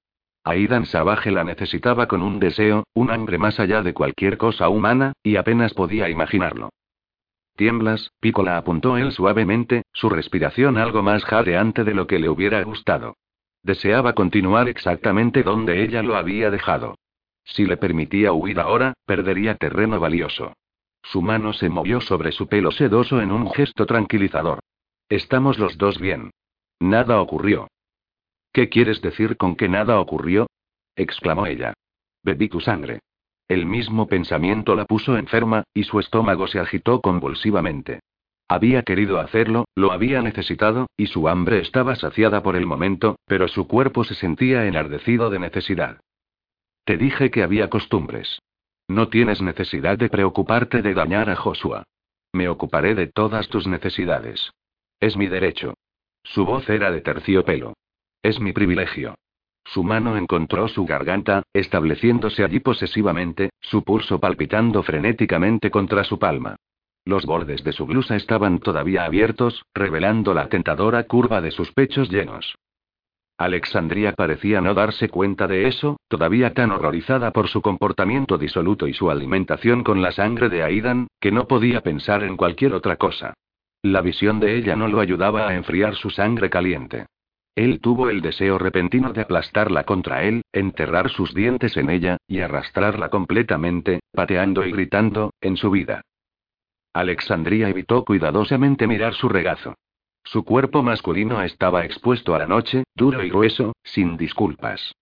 Aidan Savage la necesitaba con un deseo, un hambre más allá de cualquier cosa humana, y apenas podía imaginarlo. Tiemblas, Pico la apuntó él suavemente, su respiración algo más jadeante de lo que le hubiera gustado. Deseaba continuar exactamente donde ella lo había dejado. Si le permitía huir ahora, perdería terreno valioso. Su mano se movió sobre su pelo sedoso en un gesto tranquilizador. Estamos los dos bien. Nada ocurrió. ¿Qué quieres decir con que nada ocurrió? exclamó ella. Bebí tu sangre. El mismo pensamiento la puso enferma, y su estómago se agitó convulsivamente. Había querido hacerlo, lo había necesitado, y su hambre estaba saciada por el momento, pero su cuerpo se sentía enardecido de necesidad. Te dije que había costumbres. No tienes necesidad de preocuparte de dañar a Joshua. Me ocuparé de todas tus necesidades. Es mi derecho. Su voz era de terciopelo. Es mi privilegio. Su mano encontró su garganta, estableciéndose allí posesivamente, su pulso palpitando frenéticamente contra su palma. Los bordes de su blusa estaban todavía abiertos, revelando la tentadora curva de sus pechos llenos. Alexandria parecía no darse cuenta de eso, todavía tan horrorizada por su comportamiento disoluto y su alimentación con la sangre de Aidan, que no podía pensar en cualquier otra cosa. La visión de ella no lo ayudaba a enfriar su sangre caliente. Él tuvo el deseo repentino de aplastarla contra él, enterrar sus dientes en ella, y arrastrarla completamente, pateando y gritando, en su vida. Alexandria evitó cuidadosamente mirar su regazo. Su cuerpo masculino estaba expuesto a la noche, duro y grueso, sin disculpas.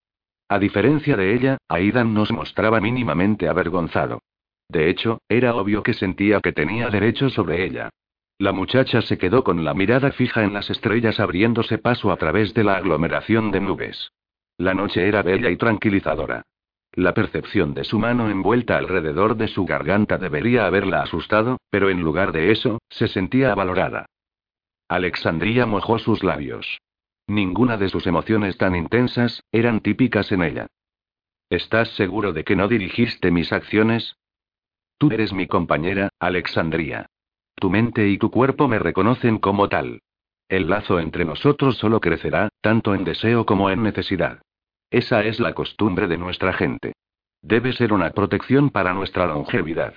A diferencia de ella, Aidan no se mostraba mínimamente avergonzado. De hecho, era obvio que sentía que tenía derecho sobre ella. La muchacha se quedó con la mirada fija en las estrellas abriéndose paso a través de la aglomeración de nubes. La noche era bella y tranquilizadora. La percepción de su mano envuelta alrededor de su garganta debería haberla asustado, pero en lugar de eso, se sentía valorada. Alexandria mojó sus labios. Ninguna de sus emociones tan intensas, eran típicas en ella. ¿Estás seguro de que no dirigiste mis acciones? Tú eres mi compañera, Alexandria. Tu mente y tu cuerpo me reconocen como tal. El lazo entre nosotros solo crecerá, tanto en deseo como en necesidad. Esa es la costumbre de nuestra gente. Debe ser una protección para nuestra longevidad.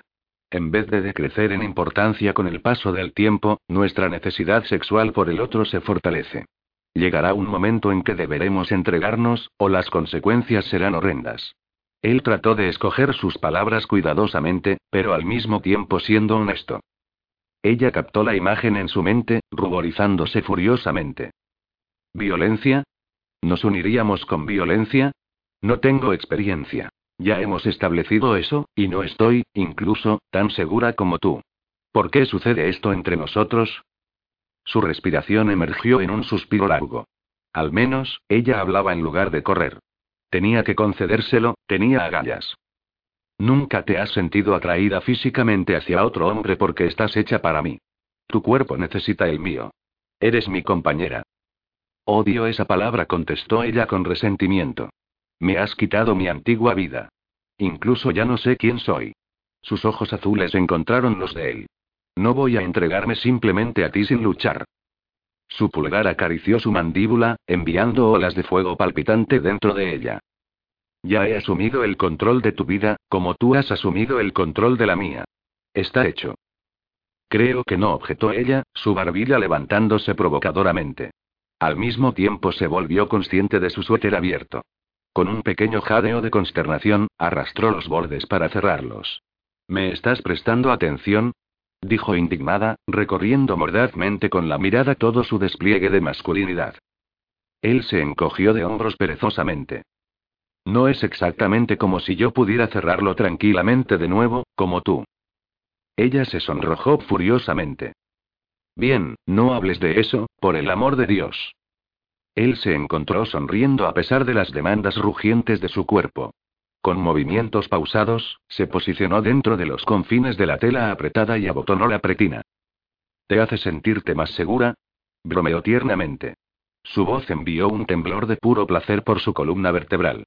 En vez de decrecer en importancia con el paso del tiempo, nuestra necesidad sexual por el otro se fortalece. Llegará un momento en que deberemos entregarnos, o las consecuencias serán horrendas. Él trató de escoger sus palabras cuidadosamente, pero al mismo tiempo siendo honesto. Ella captó la imagen en su mente, ruborizándose furiosamente. ¿Violencia? ¿Nos uniríamos con violencia? No tengo experiencia. Ya hemos establecido eso, y no estoy, incluso, tan segura como tú. ¿Por qué sucede esto entre nosotros? Su respiración emergió en un suspiro largo. Al menos, ella hablaba en lugar de correr. Tenía que concedérselo, tenía agallas. Nunca te has sentido atraída físicamente hacia otro hombre porque estás hecha para mí. Tu cuerpo necesita el mío. Eres mi compañera. Odio esa palabra, contestó ella con resentimiento. Me has quitado mi antigua vida. Incluso ya no sé quién soy. Sus ojos azules encontraron los de él. No voy a entregarme simplemente a ti sin luchar. Su pulgar acarició su mandíbula, enviando olas de fuego palpitante dentro de ella. Ya he asumido el control de tu vida, como tú has asumido el control de la mía. Está hecho. Creo que no objetó ella, su barbilla levantándose provocadoramente. Al mismo tiempo se volvió consciente de su suéter abierto. Con un pequeño jadeo de consternación, arrastró los bordes para cerrarlos. ¿Me estás prestando atención? dijo indignada, recorriendo mordazmente con la mirada todo su despliegue de masculinidad. Él se encogió de hombros perezosamente. No es exactamente como si yo pudiera cerrarlo tranquilamente de nuevo, como tú. Ella se sonrojó furiosamente. Bien, no hables de eso, por el amor de Dios. Él se encontró sonriendo a pesar de las demandas rugientes de su cuerpo. Con movimientos pausados, se posicionó dentro de los confines de la tela apretada y abotonó la pretina. ¿Te hace sentirte más segura? bromeó tiernamente. Su voz envió un temblor de puro placer por su columna vertebral.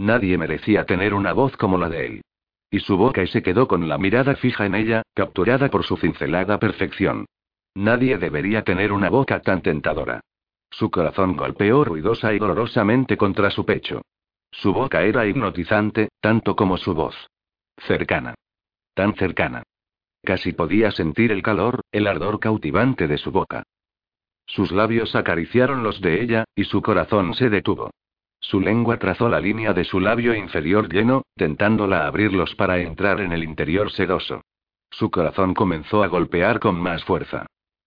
Nadie merecía tener una voz como la de él. y su boca y se quedó con la mirada fija en ella, capturada por su cincelada perfección. Nadie debería tener una boca tan tentadora. Su corazón golpeó ruidosa y dolorosamente contra su pecho. Su boca era hipnotizante, tanto como su voz. Cercana. Tan cercana. Casi podía sentir el calor, el ardor cautivante de su boca. Sus labios acariciaron los de ella, y su corazón se detuvo. Su lengua trazó la línea de su labio inferior lleno, tentándola abrirlos para entrar en el interior sedoso. Su corazón comenzó a golpear con más fuerza.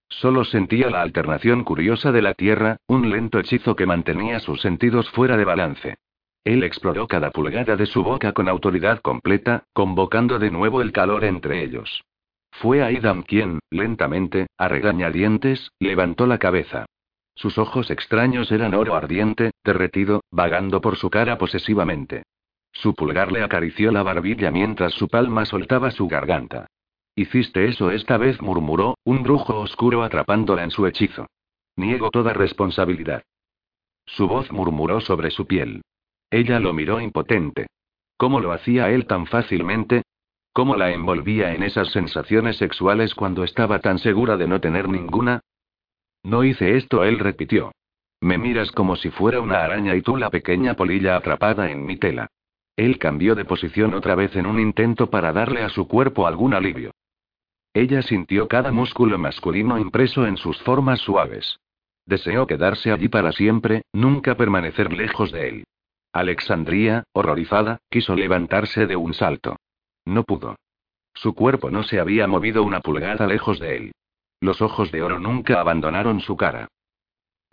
Solo sentía la alternación curiosa de la tierra, un lento hechizo que mantenía sus sentidos fuera de balance. Él exploró cada pulgada de su boca con autoridad completa, convocando de nuevo el calor entre ellos. Fue Aidan quien, lentamente, a regañadientes, levantó la cabeza. Sus ojos extraños eran oro ardiente, derretido, vagando por su cara posesivamente. Su pulgar le acarició la barbilla mientras su palma soltaba su garganta. Hiciste eso esta vez, murmuró, un brujo oscuro atrapándola en su hechizo. Niego toda responsabilidad. Su voz murmuró sobre su piel. Ella lo miró impotente. ¿Cómo lo hacía él tan fácilmente? ¿Cómo la envolvía en esas sensaciones sexuales cuando estaba tan segura de no tener ninguna? No hice esto, él repitió. Me miras como si fuera una araña y tú la pequeña polilla atrapada en mi tela. Él cambió de posición otra vez en un intento para darle a su cuerpo algún alivio. Ella sintió cada músculo masculino impreso en sus formas suaves. Deseó quedarse allí para siempre, nunca permanecer lejos de él. Alexandría, horrorizada, quiso levantarse de un salto. No pudo. Su cuerpo no se había movido una pulgada lejos de él. Los ojos de oro nunca abandonaron su cara.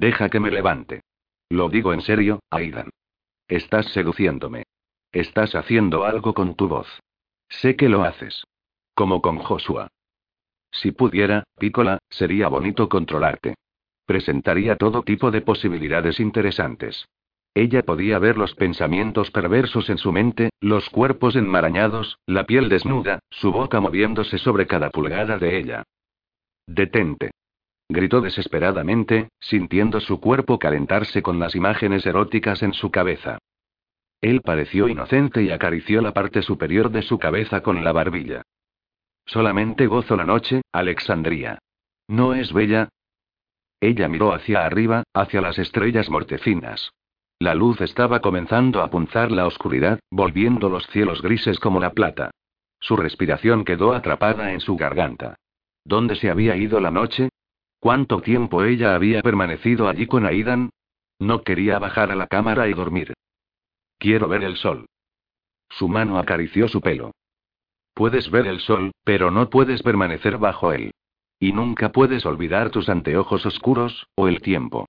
Deja que me levante. Lo digo en serio, Aidan. Estás seduciéndome. Estás haciendo algo con tu voz. Sé que lo haces. Como con Joshua. Si pudiera, Pícola, sería bonito controlarte. Presentaría todo tipo de posibilidades interesantes. Ella podía ver los pensamientos perversos en su mente, los cuerpos enmarañados, la piel desnuda, su boca moviéndose sobre cada pulgada de ella. Detente. Gritó desesperadamente, sintiendo su cuerpo calentarse con las imágenes eróticas en su cabeza. Él pareció inocente y acarició la parte superior de su cabeza con la barbilla. Solamente gozo la noche, Alexandría. ¿No es bella? Ella miró hacia arriba, hacia las estrellas mortecinas. La luz estaba comenzando a punzar la oscuridad, volviendo los cielos grises como la plata. Su respiración quedó atrapada en su garganta. ¿Dónde se había ido la noche? ¿Cuánto tiempo ella había permanecido allí con Aidan? No quería bajar a la cámara y dormir. Quiero ver el sol. Su mano acarició su pelo. Puedes ver el sol, pero no puedes permanecer bajo él. Y nunca puedes olvidar tus anteojos oscuros, o el tiempo.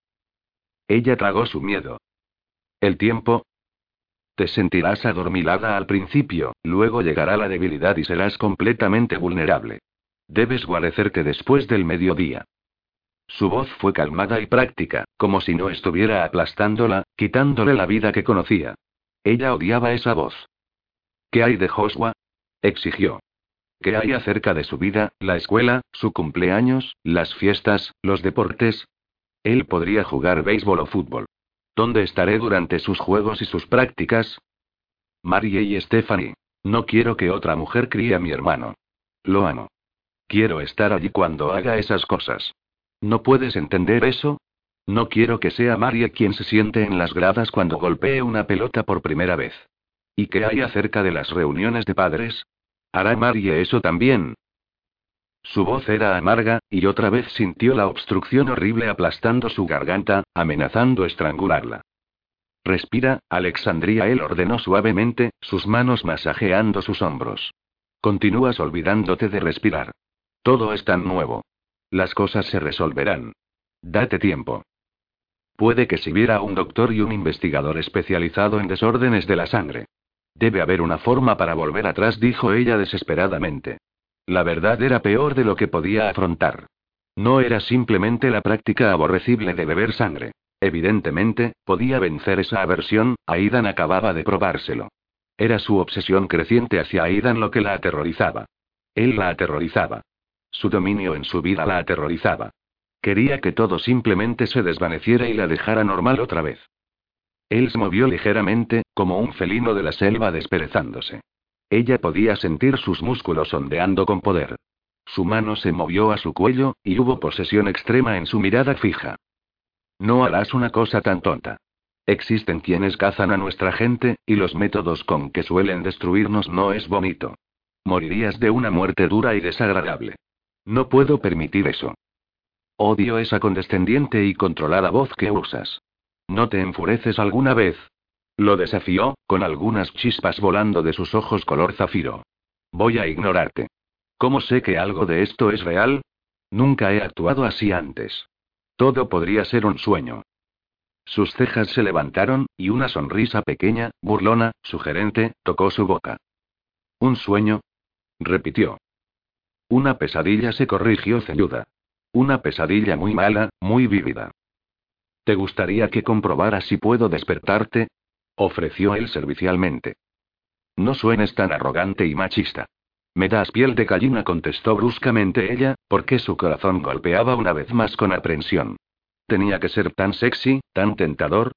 Ella tragó su miedo. ¿El tiempo? Te sentirás adormilada al principio, luego llegará la debilidad y serás completamente vulnerable. Debes guarecerte después del mediodía. Su voz fue calmada y práctica, como si no estuviera aplastándola, quitándole la vida que conocía. Ella odiaba esa voz. ¿Qué hay de Joshua? exigió. ¿Qué hay acerca de su vida, la escuela, su cumpleaños, las fiestas, los deportes? Él podría jugar béisbol o fútbol. ¿Dónde estaré durante sus juegos y sus prácticas? Marie y Stephanie. No quiero que otra mujer críe a mi hermano. Lo amo. Quiero estar allí cuando haga esas cosas. ¿No puedes entender eso? No quiero que sea Marie quien se siente en las gradas cuando golpee una pelota por primera vez. ¿Y qué hay acerca de las reuniones de padres? ¿Hará Marie eso también? Su voz era amarga, y otra vez sintió la obstrucción horrible aplastando su garganta, amenazando estrangularla. Respira, Alexandria, él ordenó suavemente, sus manos masajeando sus hombros. Continúas olvidándote de respirar. Todo es tan nuevo. Las cosas se resolverán. Date tiempo. Puede que si viera un doctor y un investigador especializado en desórdenes de la sangre. Debe haber una forma para volver atrás, dijo ella desesperadamente. La verdad era peor de lo que podía afrontar. No era simplemente la práctica aborrecible de beber sangre. Evidentemente, podía vencer esa aversión, Aidan acababa de probárselo. Era su obsesión creciente hacia Aidan lo que la aterrorizaba. Él la aterrorizaba. Su dominio en su vida la aterrorizaba. Quería que todo simplemente se desvaneciera y la dejara normal otra vez. Él se movió ligeramente, como un felino de la selva desperezándose. Ella podía sentir sus músculos ondeando con poder. Su mano se movió a su cuello, y hubo posesión extrema en su mirada fija. No harás una cosa tan tonta. Existen quienes cazan a nuestra gente, y los métodos con que suelen destruirnos no es bonito. Morirías de una muerte dura y desagradable. No puedo permitir eso. Odio esa condescendiente y controlada voz que usas. ¿No te enfureces alguna vez? Lo desafió, con algunas chispas volando de sus ojos color zafiro. Voy a ignorarte. ¿Cómo sé que algo de esto es real? Nunca he actuado así antes. Todo podría ser un sueño. Sus cejas se levantaron, y una sonrisa pequeña, burlona, sugerente, tocó su boca. ¿Un sueño? repitió. Una pesadilla se corrigió ceñuda. Una pesadilla muy mala, muy vívida. ¿Te gustaría que comprobara si puedo despertarte? ofreció él servicialmente. No suenes tan arrogante y machista. Me das piel de gallina, contestó bruscamente ella, porque su corazón golpeaba una vez más con aprensión. Tenía que ser tan sexy, tan tentador.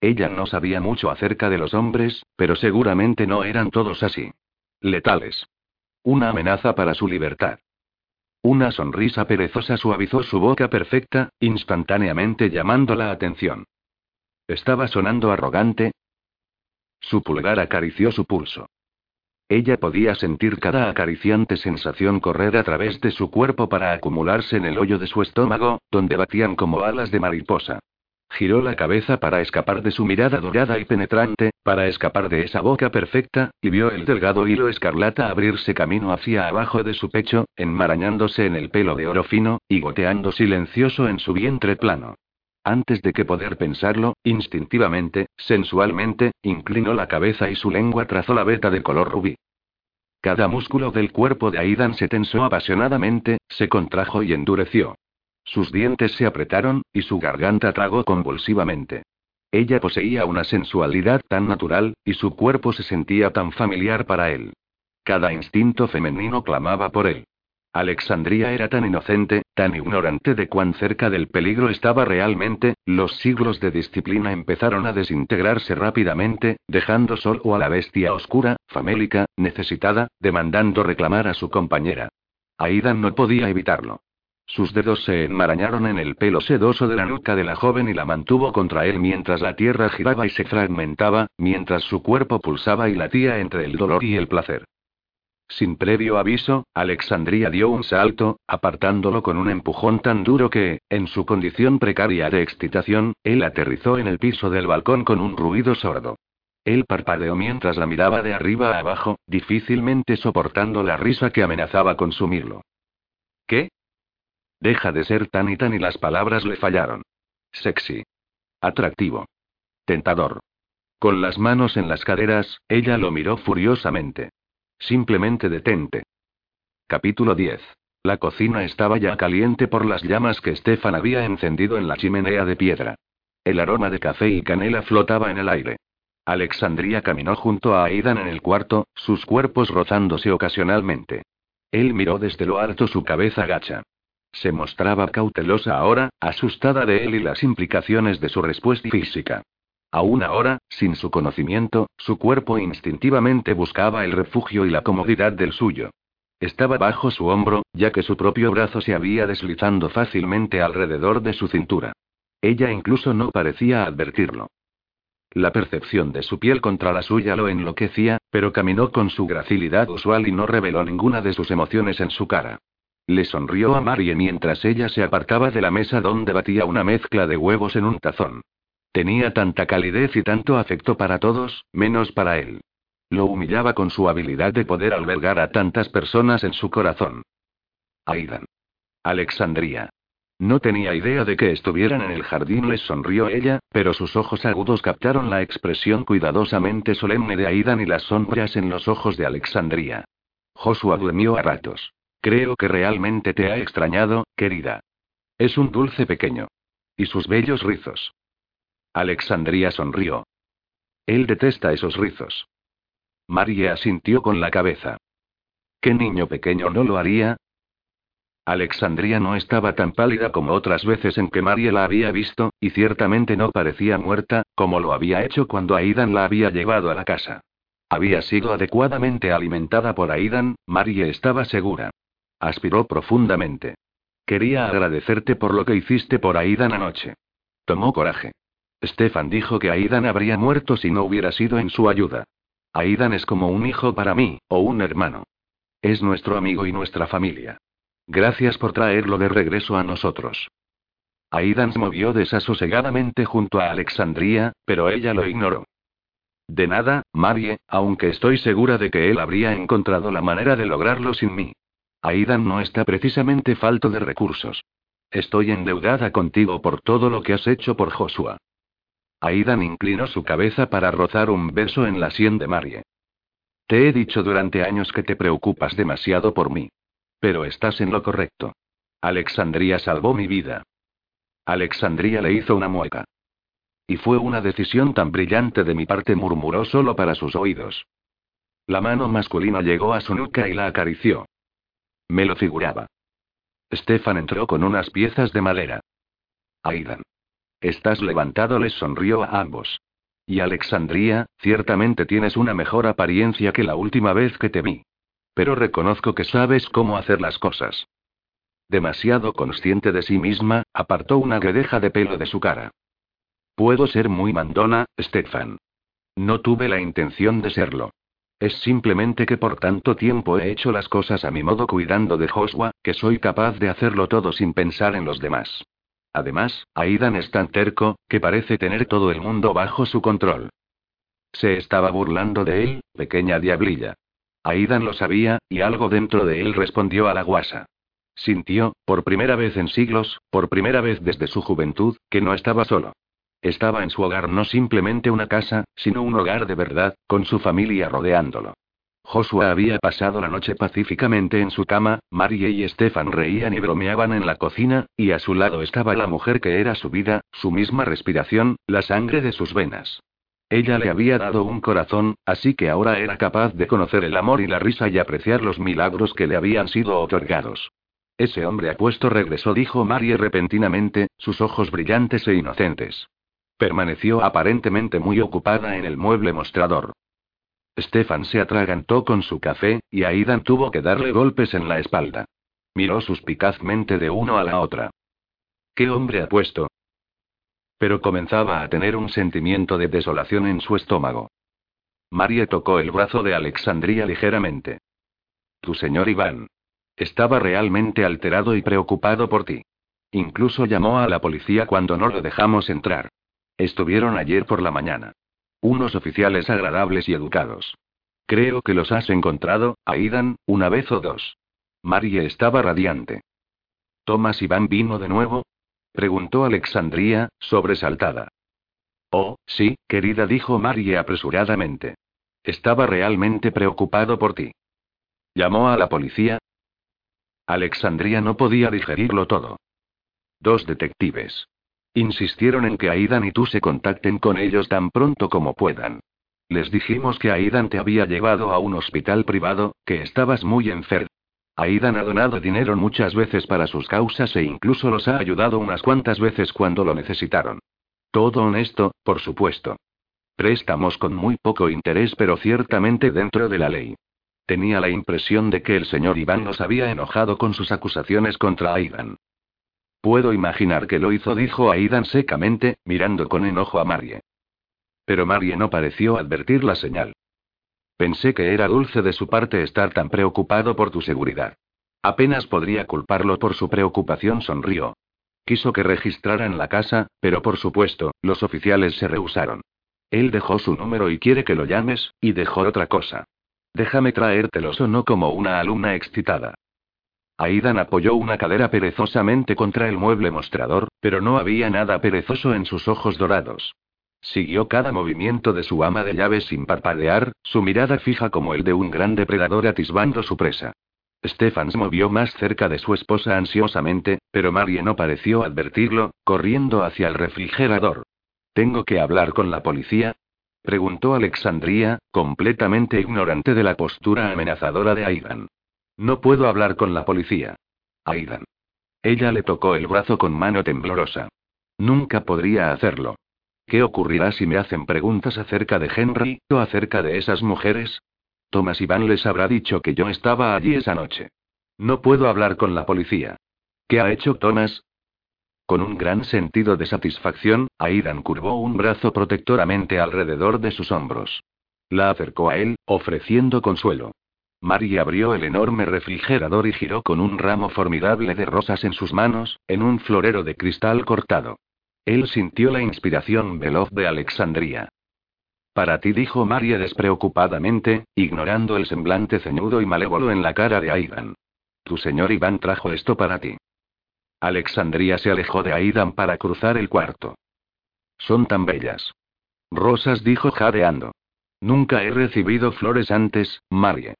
Ella no sabía mucho acerca de los hombres, pero seguramente no eran todos así. Letales. Una amenaza para su libertad. Una sonrisa perezosa suavizó su boca perfecta, instantáneamente llamando la atención. ¿Estaba sonando arrogante? Su pulgar acarició su pulso. Ella podía sentir cada acariciante sensación correr a través de su cuerpo para acumularse en el hoyo de su estómago, donde batían como alas de mariposa. Giró la cabeza para escapar de su mirada dorada y penetrante, para escapar de esa boca perfecta, y vio el delgado hilo escarlata abrirse camino hacia abajo de su pecho, enmarañándose en el pelo de oro fino, y goteando silencioso en su vientre plano. Antes de que poder pensarlo, instintivamente, sensualmente, inclinó la cabeza y su lengua trazó la veta de color rubí. Cada músculo del cuerpo de Aidan se tensó apasionadamente, se contrajo y endureció. Sus dientes se apretaron, y su garganta tragó convulsivamente. Ella poseía una sensualidad tan natural, y su cuerpo se sentía tan familiar para él. Cada instinto femenino clamaba por él. Alexandría era tan inocente, tan ignorante de cuán cerca del peligro estaba realmente, los siglos de disciplina empezaron a desintegrarse rápidamente, dejando solo a la bestia oscura, famélica, necesitada, demandando reclamar a su compañera. Aidan no podía evitarlo. Sus dedos se enmarañaron en el pelo sedoso de la nuca de la joven y la mantuvo contra él mientras la tierra giraba y se fragmentaba, mientras su cuerpo pulsaba y latía entre el dolor y el placer. Sin previo aviso, Alexandria dio un salto, apartándolo con un empujón tan duro que, en su condición precaria de excitación, él aterrizó en el piso del balcón con un ruido sordo. Él parpadeó mientras la miraba de arriba a abajo, difícilmente soportando la risa que amenazaba consumirlo. Deja de ser tan y tan y las palabras le fallaron. Sexy. Atractivo. Tentador. Con las manos en las caderas, ella lo miró furiosamente. Simplemente detente. Capítulo 10. La cocina estaba ya caliente por las llamas que Stefan había encendido en la chimenea de piedra. El aroma de café y canela flotaba en el aire. Alexandria caminó junto a Aidan en el cuarto, sus cuerpos rozándose ocasionalmente. Él miró desde lo alto su cabeza gacha. Se mostraba cautelosa ahora, asustada de él y las implicaciones de su respuesta física. Aún ahora, sin su conocimiento, su cuerpo instintivamente buscaba el refugio y la comodidad del suyo. Estaba bajo su hombro, ya que su propio brazo se había deslizando fácilmente alrededor de su cintura. Ella incluso no parecía advertirlo. La percepción de su piel contra la suya lo enloquecía, pero caminó con su gracilidad usual y no reveló ninguna de sus emociones en su cara. Le sonrió a Marie mientras ella se apartaba de la mesa donde batía una mezcla de huevos en un tazón. Tenía tanta calidez y tanto afecto para todos, menos para él. Lo humillaba con su habilidad de poder albergar a tantas personas en su corazón. Aidan. Alexandria. No tenía idea de que estuvieran en el jardín, les sonrió ella, pero sus ojos agudos captaron la expresión cuidadosamente solemne de Aidan y las sombras en los ojos de Alexandria. Joshua durmió a ratos. Creo que realmente te ha extrañado, querida. Es un dulce pequeño. Y sus bellos rizos. Alexandria sonrió. Él detesta esos rizos. Marie asintió con la cabeza. ¿Qué niño pequeño no lo haría? Alexandria no estaba tan pálida como otras veces en que Marie la había visto, y ciertamente no parecía muerta, como lo había hecho cuando Aidan la había llevado a la casa. Había sido adecuadamente alimentada por Aidan, Marie estaba segura. Aspiró profundamente. Quería agradecerte por lo que hiciste por Aidan anoche. Tomó coraje. Stefan dijo que Aidan habría muerto si no hubiera sido en su ayuda. Aidan es como un hijo para mí, o un hermano. Es nuestro amigo y nuestra familia. Gracias por traerlo de regreso a nosotros. Aidan se movió desasosegadamente junto a Alexandria, pero ella lo ignoró. De nada, Marie, aunque estoy segura de que él habría encontrado la manera de lograrlo sin mí. Aidan no está precisamente falto de recursos. Estoy endeudada contigo por todo lo que has hecho por Joshua. Aidan inclinó su cabeza para rozar un beso en la sien de Marie. Te he dicho durante años que te preocupas demasiado por mí. Pero estás en lo correcto. Alexandria salvó mi vida. Alexandria le hizo una mueca. Y fue una decisión tan brillante de mi parte, murmuró solo para sus oídos. La mano masculina llegó a su nuca y la acarició. Me lo figuraba. Stefan entró con unas piezas de madera. Aidan. Estás levantado, les sonrió a ambos. Y Alexandria, ciertamente tienes una mejor apariencia que la última vez que te vi. Pero reconozco que sabes cómo hacer las cosas. Demasiado consciente de sí misma, apartó una guedeja de pelo de su cara. Puedo ser muy mandona, Stefan. No tuve la intención de serlo. Es simplemente que por tanto tiempo he hecho las cosas a mi modo cuidando de Joshua, que soy capaz de hacerlo todo sin pensar en los demás. Además, Aidan es tan terco, que parece tener todo el mundo bajo su control. Se estaba burlando de él, pequeña diablilla. Aidan lo sabía, y algo dentro de él respondió a la guasa. Sintió, por primera vez en siglos, por primera vez desde su juventud, que no estaba solo. Estaba en su hogar no simplemente una casa, sino un hogar de verdad, con su familia rodeándolo. Joshua había pasado la noche pacíficamente en su cama, Marie y Stefan reían y bromeaban en la cocina, y a su lado estaba la mujer que era su vida, su misma respiración, la sangre de sus venas. Ella le había dado un corazón, así que ahora era capaz de conocer el amor y la risa y apreciar los milagros que le habían sido otorgados. Ese hombre apuesto regresó, dijo Marie repentinamente, sus ojos brillantes e inocentes. Permaneció aparentemente muy ocupada en el mueble mostrador. Stefan se atragantó con su café, y Aidan tuvo que darle golpes en la espalda. Miró suspicazmente de uno a la otra. ¿Qué hombre apuesto? Pero comenzaba a tener un sentimiento de desolación en su estómago. Marie tocó el brazo de Alexandria ligeramente. Tu señor Iván. Estaba realmente alterado y preocupado por ti. Incluso llamó a la policía cuando no lo dejamos entrar. Estuvieron ayer por la mañana. Unos oficiales agradables y educados. Creo que los has encontrado, Aidan, una vez o dos. Marie estaba radiante. ¿Thomas Iván vino de nuevo? preguntó Alexandria, sobresaltada. Oh, sí, querida, dijo Marie apresuradamente. Estaba realmente preocupado por ti. ¿Llamó a la policía? Alexandria no podía digerirlo todo. Dos detectives. Insistieron en que Aidan y tú se contacten con ellos tan pronto como puedan. Les dijimos que Aidan te había llevado a un hospital privado, que estabas muy enfermo. Aidan ha donado dinero muchas veces para sus causas e incluso los ha ayudado unas cuantas veces cuando lo necesitaron. Todo honesto, por supuesto. Préstamos con muy poco interés, pero ciertamente dentro de la ley. Tenía la impresión de que el señor Iván nos había enojado con sus acusaciones contra Aidan. Puedo imaginar que lo hizo, dijo Aidan secamente, mirando con enojo a Marie. Pero Marie no pareció advertir la señal. Pensé que era dulce de su parte estar tan preocupado por tu seguridad. Apenas podría culparlo por su preocupación, sonrió. Quiso que registraran la casa, pero por supuesto, los oficiales se rehusaron. Él dejó su número y quiere que lo llames, y dejó otra cosa. Déjame traértelo, sonó como una alumna excitada. Aidan apoyó una cadera perezosamente contra el mueble mostrador, pero no había nada perezoso en sus ojos dorados. Siguió cada movimiento de su ama de llaves sin parpadear, su mirada fija como el de un gran depredador atisbando su presa. Stefan se movió más cerca de su esposa ansiosamente, pero Marie no pareció advertirlo, corriendo hacia el refrigerador. ¿Tengo que hablar con la policía? preguntó Alexandria, completamente ignorante de la postura amenazadora de Aidan. No puedo hablar con la policía. Aidan. Ella le tocó el brazo con mano temblorosa. Nunca podría hacerlo. ¿Qué ocurrirá si me hacen preguntas acerca de Henry, o acerca de esas mujeres? Thomas Iván les habrá dicho que yo estaba allí esa noche. No puedo hablar con la policía. ¿Qué ha hecho Thomas? Con un gran sentido de satisfacción, Aidan curvó un brazo protectoramente alrededor de sus hombros. La acercó a él, ofreciendo consuelo. Mary abrió el enorme refrigerador y giró con un ramo formidable de rosas en sus manos, en un florero de cristal cortado. Él sintió la inspiración veloz de Alexandría. Para ti, dijo María despreocupadamente, ignorando el semblante ceñudo y malévolo en la cara de Aidan. Tu señor Iván trajo esto para ti. Alexandría se alejó de Aidan para cruzar el cuarto. Son tan bellas. Rosas dijo jadeando. Nunca he recibido flores antes, Marie.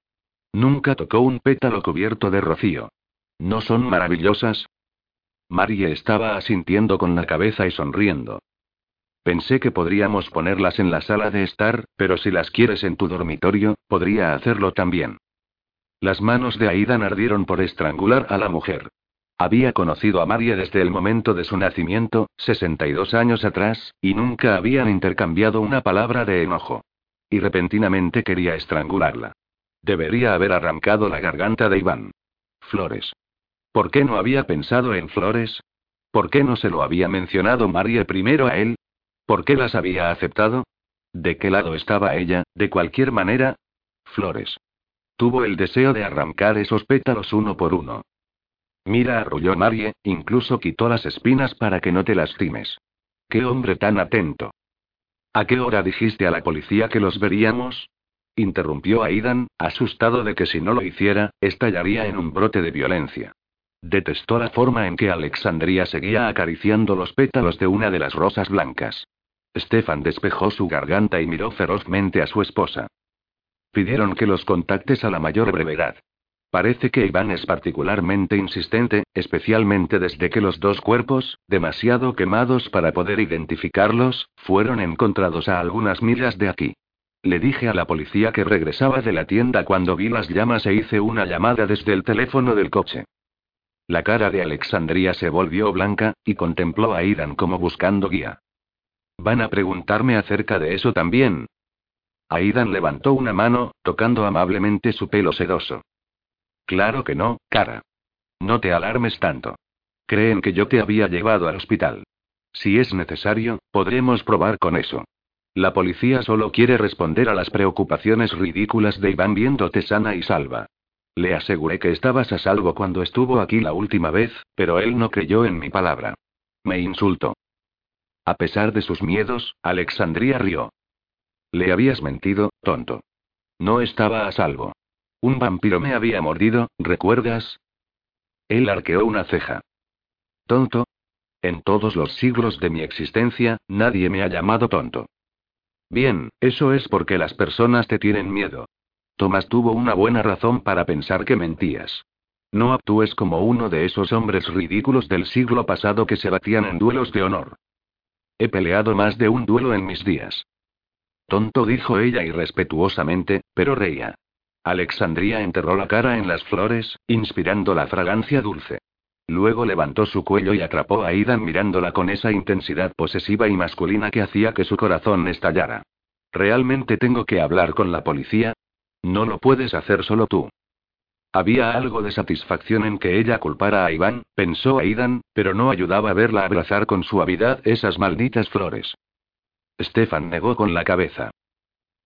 Nunca tocó un pétalo cubierto de rocío. ¿No son maravillosas? Marie estaba asintiendo con la cabeza y sonriendo. Pensé que podríamos ponerlas en la sala de estar, pero si las quieres en tu dormitorio, podría hacerlo también. Las manos de Aidan ardieron por estrangular a la mujer. Había conocido a Marie desde el momento de su nacimiento, 62 años atrás, y nunca habían intercambiado una palabra de enojo. Y repentinamente quería estrangularla. Debería haber arrancado la garganta de Iván. Flores. ¿Por qué no había pensado en flores? ¿Por qué no se lo había mencionado Marie primero a él? ¿Por qué las había aceptado? ¿De qué lado estaba ella, de cualquier manera? Flores. Tuvo el deseo de arrancar esos pétalos uno por uno. Mira, arrulló Marie, incluso quitó las espinas para que no te lastimes. ¡Qué hombre tan atento! ¿A qué hora dijiste a la policía que los veríamos? Interrumpió Aidan, asustado de que si no lo hiciera, estallaría en un brote de violencia. Detestó la forma en que Alexandria seguía acariciando los pétalos de una de las rosas blancas. Stefan despejó su garganta y miró ferozmente a su esposa. Pidieron que los contactes a la mayor brevedad. Parece que Iván es particularmente insistente, especialmente desde que los dos cuerpos, demasiado quemados para poder identificarlos, fueron encontrados a algunas millas de aquí. Le dije a la policía que regresaba de la tienda cuando vi las llamas e hice una llamada desde el teléfono del coche. La cara de Alexandria se volvió blanca, y contempló a Aidan como buscando guía. ¿Van a preguntarme acerca de eso también? Aidan levantó una mano, tocando amablemente su pelo sedoso. Claro que no, cara. No te alarmes tanto. Creen que yo te había llevado al hospital. Si es necesario, podremos probar con eso. La policía solo quiere responder a las preocupaciones ridículas de Iván viéndote sana y salva. Le aseguré que estabas a salvo cuando estuvo aquí la última vez, pero él no creyó en mi palabra. Me insultó. A pesar de sus miedos, Alexandria rió. Le habías mentido, tonto. No estaba a salvo. Un vampiro me había mordido, ¿recuerdas? Él arqueó una ceja. ¿Tonto? En todos los siglos de mi existencia, nadie me ha llamado tonto. Bien, eso es porque las personas te tienen miedo. Tomás tuvo una buena razón para pensar que mentías. No actúes como uno de esos hombres ridículos del siglo pasado que se batían en duelos de honor. He peleado más de un duelo en mis días. Tonto dijo ella irrespetuosamente, pero reía. Alexandría enterró la cara en las flores, inspirando la fragancia dulce. Luego levantó su cuello y atrapó a Aidan mirándola con esa intensidad posesiva y masculina que hacía que su corazón estallara. ¿Realmente tengo que hablar con la policía? No lo puedes hacer solo tú. Había algo de satisfacción en que ella culpara a Iván, pensó Aidan, pero no ayudaba a verla abrazar con suavidad esas malditas flores. Stefan negó con la cabeza.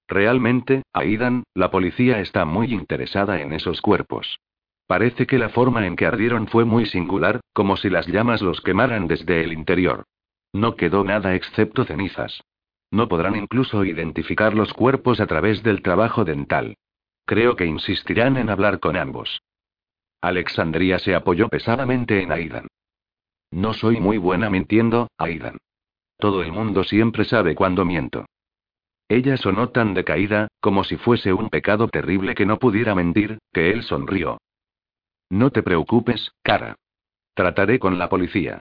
Realmente, Aidan, la policía está muy interesada en esos cuerpos. Parece que la forma en que ardieron fue muy singular, como si las llamas los quemaran desde el interior. No quedó nada excepto cenizas. No podrán incluso identificar los cuerpos a través del trabajo dental. Creo que insistirán en hablar con ambos. Alexandria se apoyó pesadamente en Aidan. No soy muy buena mintiendo, Aidan. Todo el mundo siempre sabe cuándo miento. Ella sonó tan decaída, como si fuese un pecado terrible que no pudiera mentir, que él sonrió. No te preocupes, cara. Trataré con la policía.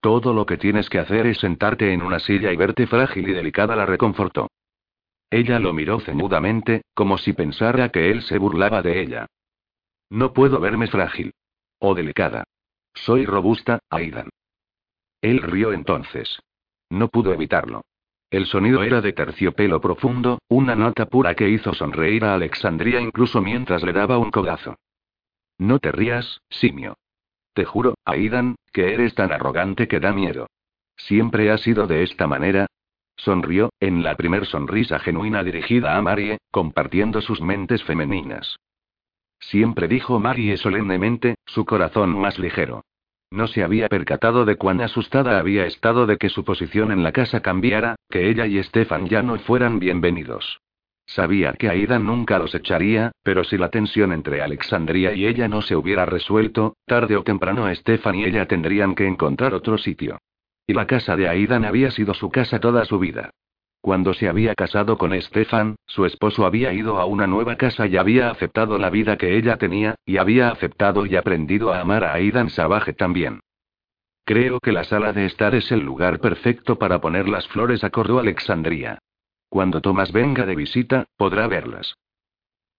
Todo lo que tienes que hacer es sentarte en una silla y verte frágil y delicada, la reconfortó. Ella lo miró ceñudamente, como si pensara que él se burlaba de ella. No puedo verme frágil. O delicada. Soy robusta, Aidan. Él rió entonces. No pudo evitarlo. El sonido era de terciopelo profundo, una nota pura que hizo sonreír a Alexandria incluso mientras le daba un codazo. No te rías, simio. Te juro, Aidan, que eres tan arrogante que da miedo. ¿Siempre ha sido de esta manera? Sonrió, en la primer sonrisa genuina dirigida a Marie, compartiendo sus mentes femeninas. Siempre dijo Marie solemnemente, su corazón más ligero. No se había percatado de cuán asustada había estado de que su posición en la casa cambiara, que ella y Stefan ya no fueran bienvenidos. Sabía que Aida nunca los echaría, pero si la tensión entre Alexandria y ella no se hubiera resuelto, tarde o temprano Stefan y ella tendrían que encontrar otro sitio. Y la casa de Aidan había sido su casa toda su vida. Cuando se había casado con Stefan, su esposo había ido a una nueva casa y había aceptado la vida que ella tenía, y había aceptado y aprendido a amar a Aidan Savage también. Creo que la sala de estar es el lugar perfecto para poner las flores, acordó Alexandria. Cuando Thomas venga de visita, podrá verlas.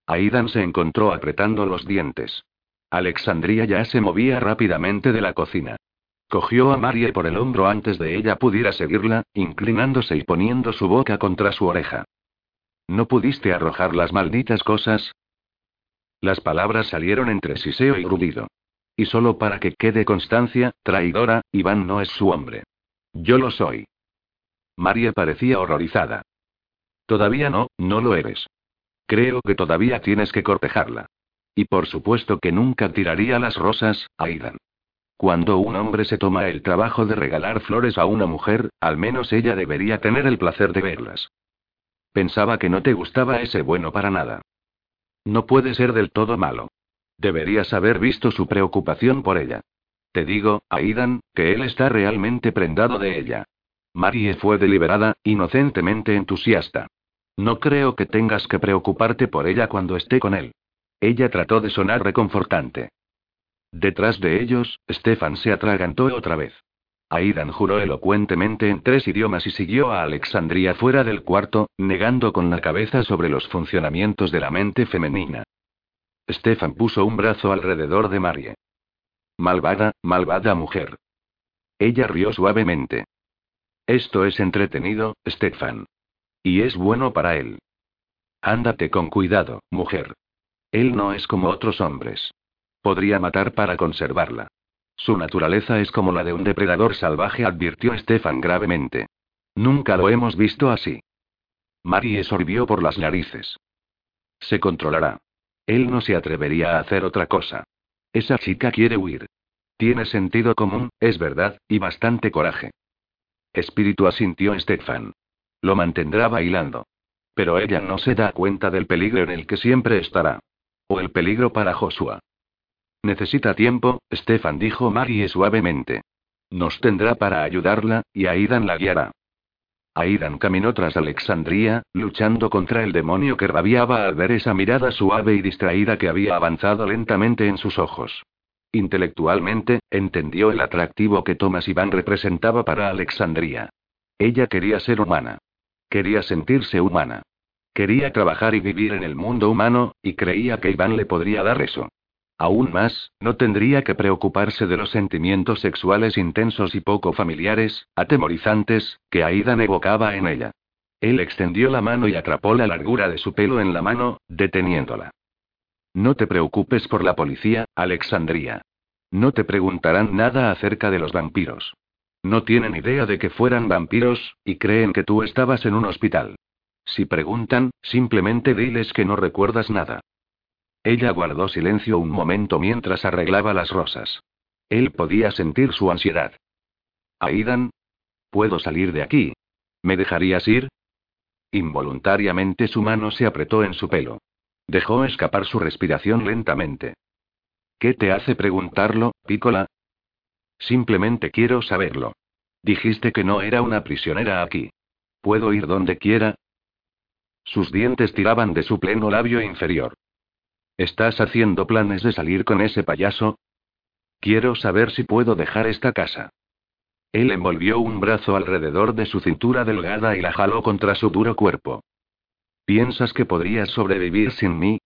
Aidan se encontró apretando los dientes. Alexandria ya se movía rápidamente de la cocina. Cogió a Marie por el hombro antes de ella pudiera seguirla, inclinándose y poniendo su boca contra su oreja. ¿No pudiste arrojar las malditas cosas? Las palabras salieron entre siseo y grudido. Y solo para que quede constancia, traidora, Iván no es su hombre. Yo lo soy. Marie parecía horrorizada. Todavía no, no lo eres. Creo que todavía tienes que cortejarla. Y por supuesto que nunca tiraría las rosas, Aidan. Cuando un hombre se toma el trabajo de regalar flores a una mujer, al menos ella debería tener el placer de verlas. Pensaba que no te gustaba ese bueno para nada. No puede ser del todo malo. Deberías haber visto su preocupación por ella. Te digo, Aidan, que él está realmente prendado de ella. Marie fue deliberada, inocentemente entusiasta. No creo que tengas que preocuparte por ella cuando esté con él. Ella trató de sonar reconfortante. Detrás de ellos, Stefan se atragantó otra vez. Aidan juró elocuentemente en tres idiomas y siguió a Alexandria fuera del cuarto, negando con la cabeza sobre los funcionamientos de la mente femenina. Stefan puso un brazo alrededor de Marie. Malvada, malvada mujer. Ella rió suavemente. Esto es entretenido, Stefan. Y es bueno para él. Ándate con cuidado, mujer. Él no es como otros hombres. Podría matar para conservarla. Su naturaleza es como la de un depredador salvaje, advirtió Stefan gravemente. Nunca lo hemos visto así. Marie sorbió por las narices. Se controlará. Él no se atrevería a hacer otra cosa. Esa chica quiere huir. Tiene sentido común, es verdad, y bastante coraje. Espíritu asintió Stefan. Lo mantendrá bailando. Pero ella no se da cuenta del peligro en el que siempre estará. O el peligro para Joshua. Necesita tiempo, Stefan dijo Marie suavemente. Nos tendrá para ayudarla, y Aidan la guiará. Aidan caminó tras Alexandria, luchando contra el demonio que rabiaba al ver esa mirada suave y distraída que había avanzado lentamente en sus ojos. Intelectualmente, entendió el atractivo que Thomas Iván representaba para Alexandria. Ella quería ser humana. Quería sentirse humana. Quería trabajar y vivir en el mundo humano, y creía que Iván le podría dar eso. Aún más, no tendría que preocuparse de los sentimientos sexuales intensos y poco familiares, atemorizantes, que Aidan evocaba en ella. Él extendió la mano y atrapó la largura de su pelo en la mano, deteniéndola. No te preocupes por la policía, Alexandria. No te preguntarán nada acerca de los vampiros. No tienen idea de que fueran vampiros, y creen que tú estabas en un hospital. Si preguntan, simplemente diles que no recuerdas nada. Ella guardó silencio un momento mientras arreglaba las rosas. Él podía sentir su ansiedad. Aidan. ¿Puedo salir de aquí? ¿Me dejarías ir? Involuntariamente su mano se apretó en su pelo. Dejó escapar su respiración lentamente. ¿Qué te hace preguntarlo, Pícola? Simplemente quiero saberlo. Dijiste que no era una prisionera aquí. ¿Puedo ir donde quiera? Sus dientes tiraban de su pleno labio inferior. ¿Estás haciendo planes de salir con ese payaso? Quiero saber si puedo dejar esta casa. Él envolvió un brazo alrededor de su cintura delgada y la jaló contra su duro cuerpo. ¿Piensas que podrías sobrevivir sin mí?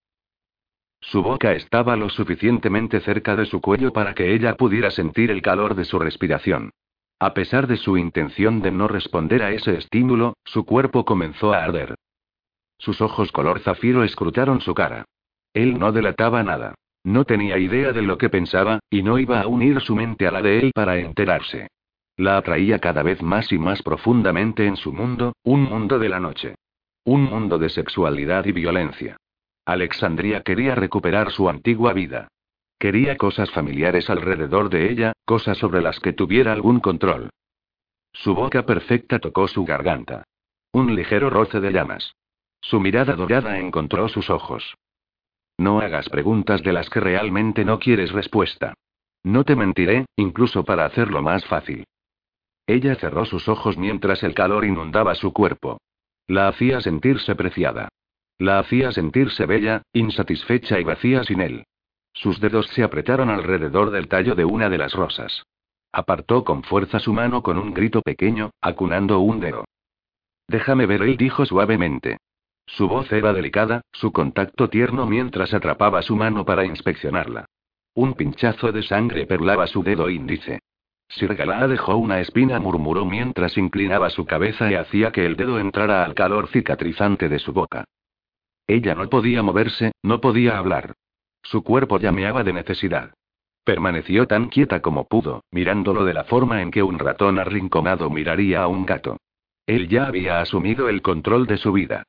Su boca estaba lo suficientemente cerca de su cuello para que ella pudiera sentir el calor de su respiración. A pesar de su intención de no responder a ese estímulo, su cuerpo comenzó a arder. Sus ojos color zafiro escrutaron su cara. Él no delataba nada. No tenía idea de lo que pensaba, y no iba a unir su mente a la de él para enterarse. La atraía cada vez más y más profundamente en su mundo, un mundo de la noche. Un mundo de sexualidad y violencia. Alexandria quería recuperar su antigua vida. Quería cosas familiares alrededor de ella, cosas sobre las que tuviera algún control. Su boca perfecta tocó su garganta. Un ligero roce de llamas. Su mirada dorada encontró sus ojos. No hagas preguntas de las que realmente no quieres respuesta. No te mentiré, incluso para hacerlo más fácil. Ella cerró sus ojos mientras el calor inundaba su cuerpo. La hacía sentirse preciada. La hacía sentirse bella, insatisfecha y vacía sin él. Sus dedos se apretaron alrededor del tallo de una de las rosas. Apartó con fuerza su mano con un grito pequeño, acunando un dedo. Déjame ver, él dijo suavemente. Su voz era delicada, su contacto tierno mientras atrapaba su mano para inspeccionarla. Un pinchazo de sangre perlaba su dedo índice. Sir Galaa dejó una espina, murmuró mientras inclinaba su cabeza y hacía que el dedo entrara al calor cicatrizante de su boca. Ella no podía moverse, no podía hablar. Su cuerpo llameaba de necesidad. Permaneció tan quieta como pudo, mirándolo de la forma en que un ratón arrinconado miraría a un gato. Él ya había asumido el control de su vida.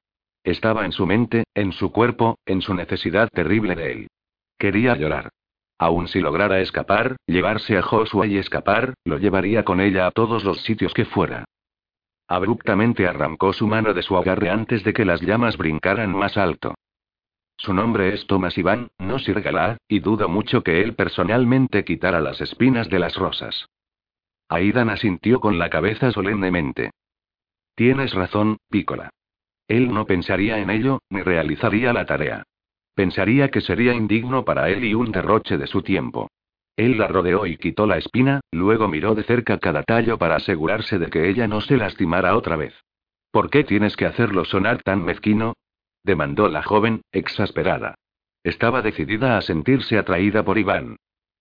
Estaba en su mente, en su cuerpo, en su necesidad terrible de él. Quería llorar. Aun si lograra escapar, llevarse a Joshua y escapar, lo llevaría con ella a todos los sitios que fuera. Abruptamente arrancó su mano de su agarre antes de que las llamas brincaran más alto. Su nombre es Thomas Iván, no Sir Galad, y dudo mucho que él personalmente quitara las espinas de las rosas. Aidan asintió con la cabeza solemnemente. Tienes razón, Pícola. Él no pensaría en ello, ni realizaría la tarea. Pensaría que sería indigno para él y un derroche de su tiempo. Él la rodeó y quitó la espina, luego miró de cerca cada tallo para asegurarse de que ella no se lastimara otra vez. ¿Por qué tienes que hacerlo sonar tan mezquino? demandó la joven, exasperada. Estaba decidida a sentirse atraída por Iván.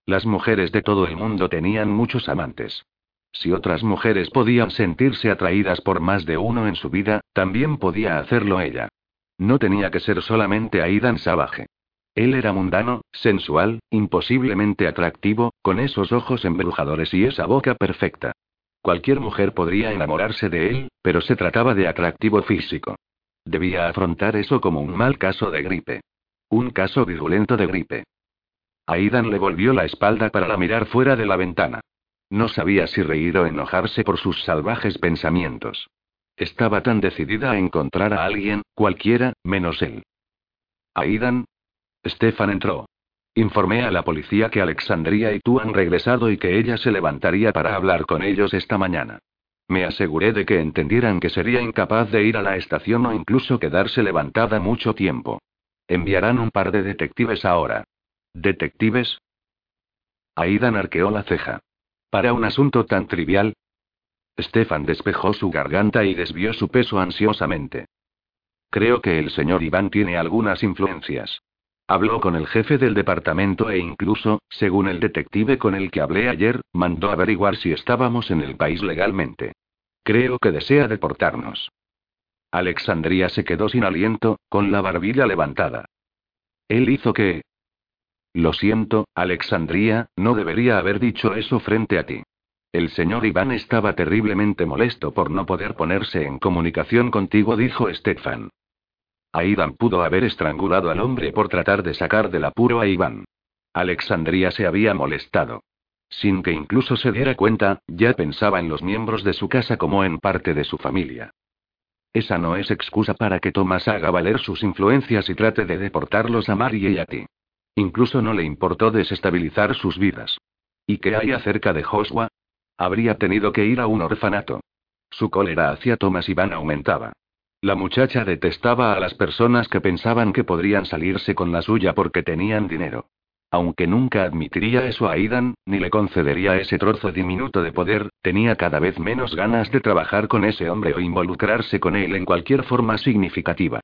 Las mujeres de todo el mundo tenían muchos amantes. Si otras mujeres podían sentirse atraídas por más de uno en su vida, también podía hacerlo ella. No tenía que ser solamente Aidan Savage. Él era mundano, sensual, imposiblemente atractivo, con esos ojos embrujadores y esa boca perfecta. Cualquier mujer podría enamorarse de él, pero se trataba de atractivo físico. Debía afrontar eso como un mal caso de gripe. Un caso virulento de gripe. Aidan le volvió la espalda para mirar fuera de la ventana. No sabía si reír o enojarse por sus salvajes pensamientos. Estaba tan decidida a encontrar a alguien, cualquiera, menos él. Aidan. Stefan entró. Informé a la policía que Alexandria y tú han regresado y que ella se levantaría para hablar con ellos esta mañana. Me aseguré de que entendieran que sería incapaz de ir a la estación o incluso quedarse levantada mucho tiempo. Enviarán un par de detectives ahora. ¿Detectives? Aidan arqueó la ceja. Para un asunto tan trivial. Stefan despejó su garganta y desvió su peso ansiosamente. Creo que el señor Iván tiene algunas influencias. Habló con el jefe del departamento e incluso, según el detective con el que hablé ayer, mandó averiguar si estábamos en el país legalmente. Creo que desea deportarnos. Alexandria se quedó sin aliento, con la barbilla levantada. Él hizo que, lo siento, Alexandria, no debería haber dicho eso frente a ti. El señor Iván estaba terriblemente molesto por no poder ponerse en comunicación contigo, dijo Stefan. Aidan pudo haber estrangulado al hombre por tratar de sacar del apuro a Iván. Alexandria se había molestado. Sin que incluso se diera cuenta, ya pensaba en los miembros de su casa como en parte de su familia. Esa no es excusa para que Thomas haga valer sus influencias y trate de deportarlos a Mary y a ti. Incluso no le importó desestabilizar sus vidas. ¿Y qué hay acerca de Joshua? Habría tenido que ir a un orfanato. Su cólera hacia Thomas Iván aumentaba. La muchacha detestaba a las personas que pensaban que podrían salirse con la suya porque tenían dinero. Aunque nunca admitiría eso a Aidan, ni le concedería ese trozo diminuto de poder, tenía cada vez menos ganas de trabajar con ese hombre o involucrarse con él en cualquier forma significativa.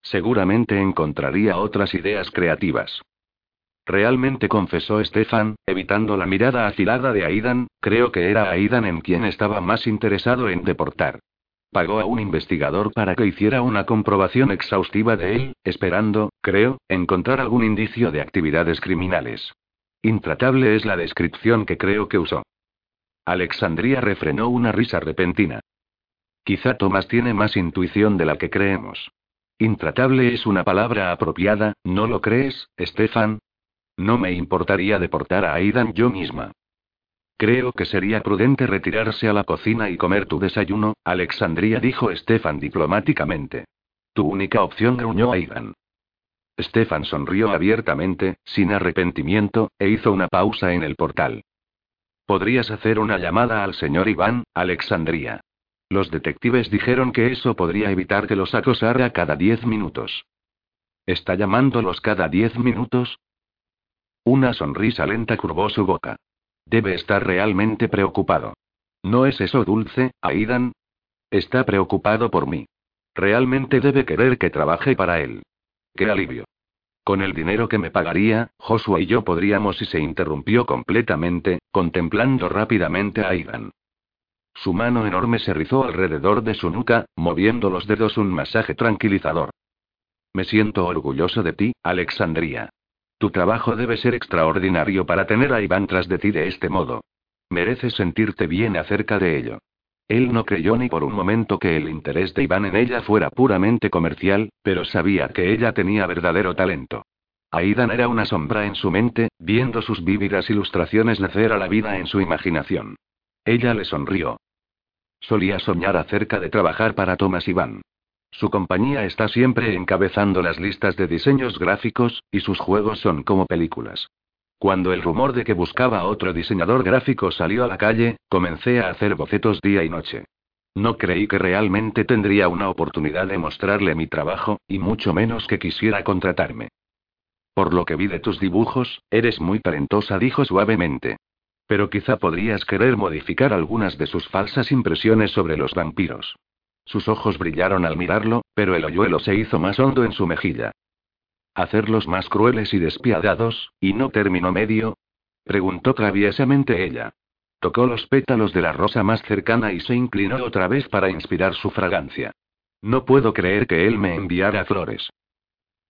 Seguramente encontraría otras ideas creativas. Realmente confesó Stefan, evitando la mirada afilada de Aidan, creo que era Aidan en quien estaba más interesado en deportar. Pagó a un investigador para que hiciera una comprobación exhaustiva de él, esperando, creo, encontrar algún indicio de actividades criminales. Intratable es la descripción que creo que usó. Alexandria refrenó una risa repentina. Quizá Thomas tiene más intuición de la que creemos. Intratable es una palabra apropiada, ¿no lo crees, Stefan? No me importaría deportar a Aidan yo misma. Creo que sería prudente retirarse a la cocina y comer tu desayuno, Alexandria dijo Stefan diplomáticamente. Tu única opción gruñó Aidan. Stefan sonrió abiertamente, sin arrepentimiento, e hizo una pausa en el portal. Podrías hacer una llamada al señor Iván, Alexandria. Los detectives dijeron que eso podría evitar que los acosara cada diez minutos. ¿Está llamándolos cada diez minutos? Una sonrisa lenta curvó su boca. Debe estar realmente preocupado. ¿No es eso dulce, Aidan? Está preocupado por mí. Realmente debe querer que trabaje para él. ¡Qué alivio! Con el dinero que me pagaría, Joshua y yo podríamos y se interrumpió completamente, contemplando rápidamente a Aidan. Su mano enorme se rizó alrededor de su nuca, moviendo los dedos un masaje tranquilizador. Me siento orgulloso de ti, Alexandria. Tu trabajo debe ser extraordinario para tener a Iván tras de ti de este modo. Mereces sentirte bien acerca de ello. Él no creyó ni por un momento que el interés de Iván en ella fuera puramente comercial, pero sabía que ella tenía verdadero talento. Aidan era una sombra en su mente, viendo sus vívidas ilustraciones nacer a la vida en su imaginación. Ella le sonrió. Solía soñar acerca de trabajar para Thomas Iván. Su compañía está siempre encabezando las listas de diseños gráficos, y sus juegos son como películas. Cuando el rumor de que buscaba otro diseñador gráfico salió a la calle, comencé a hacer bocetos día y noche. No creí que realmente tendría una oportunidad de mostrarle mi trabajo, y mucho menos que quisiera contratarme. Por lo que vi de tus dibujos, eres muy talentosa, dijo suavemente. Pero quizá podrías querer modificar algunas de sus falsas impresiones sobre los vampiros. Sus ojos brillaron al mirarlo, pero el hoyuelo se hizo más hondo en su mejilla. ¿Hacerlos más crueles y despiadados, y no término medio? preguntó traviesamente ella. Tocó los pétalos de la rosa más cercana y se inclinó otra vez para inspirar su fragancia. No puedo creer que él me enviara flores.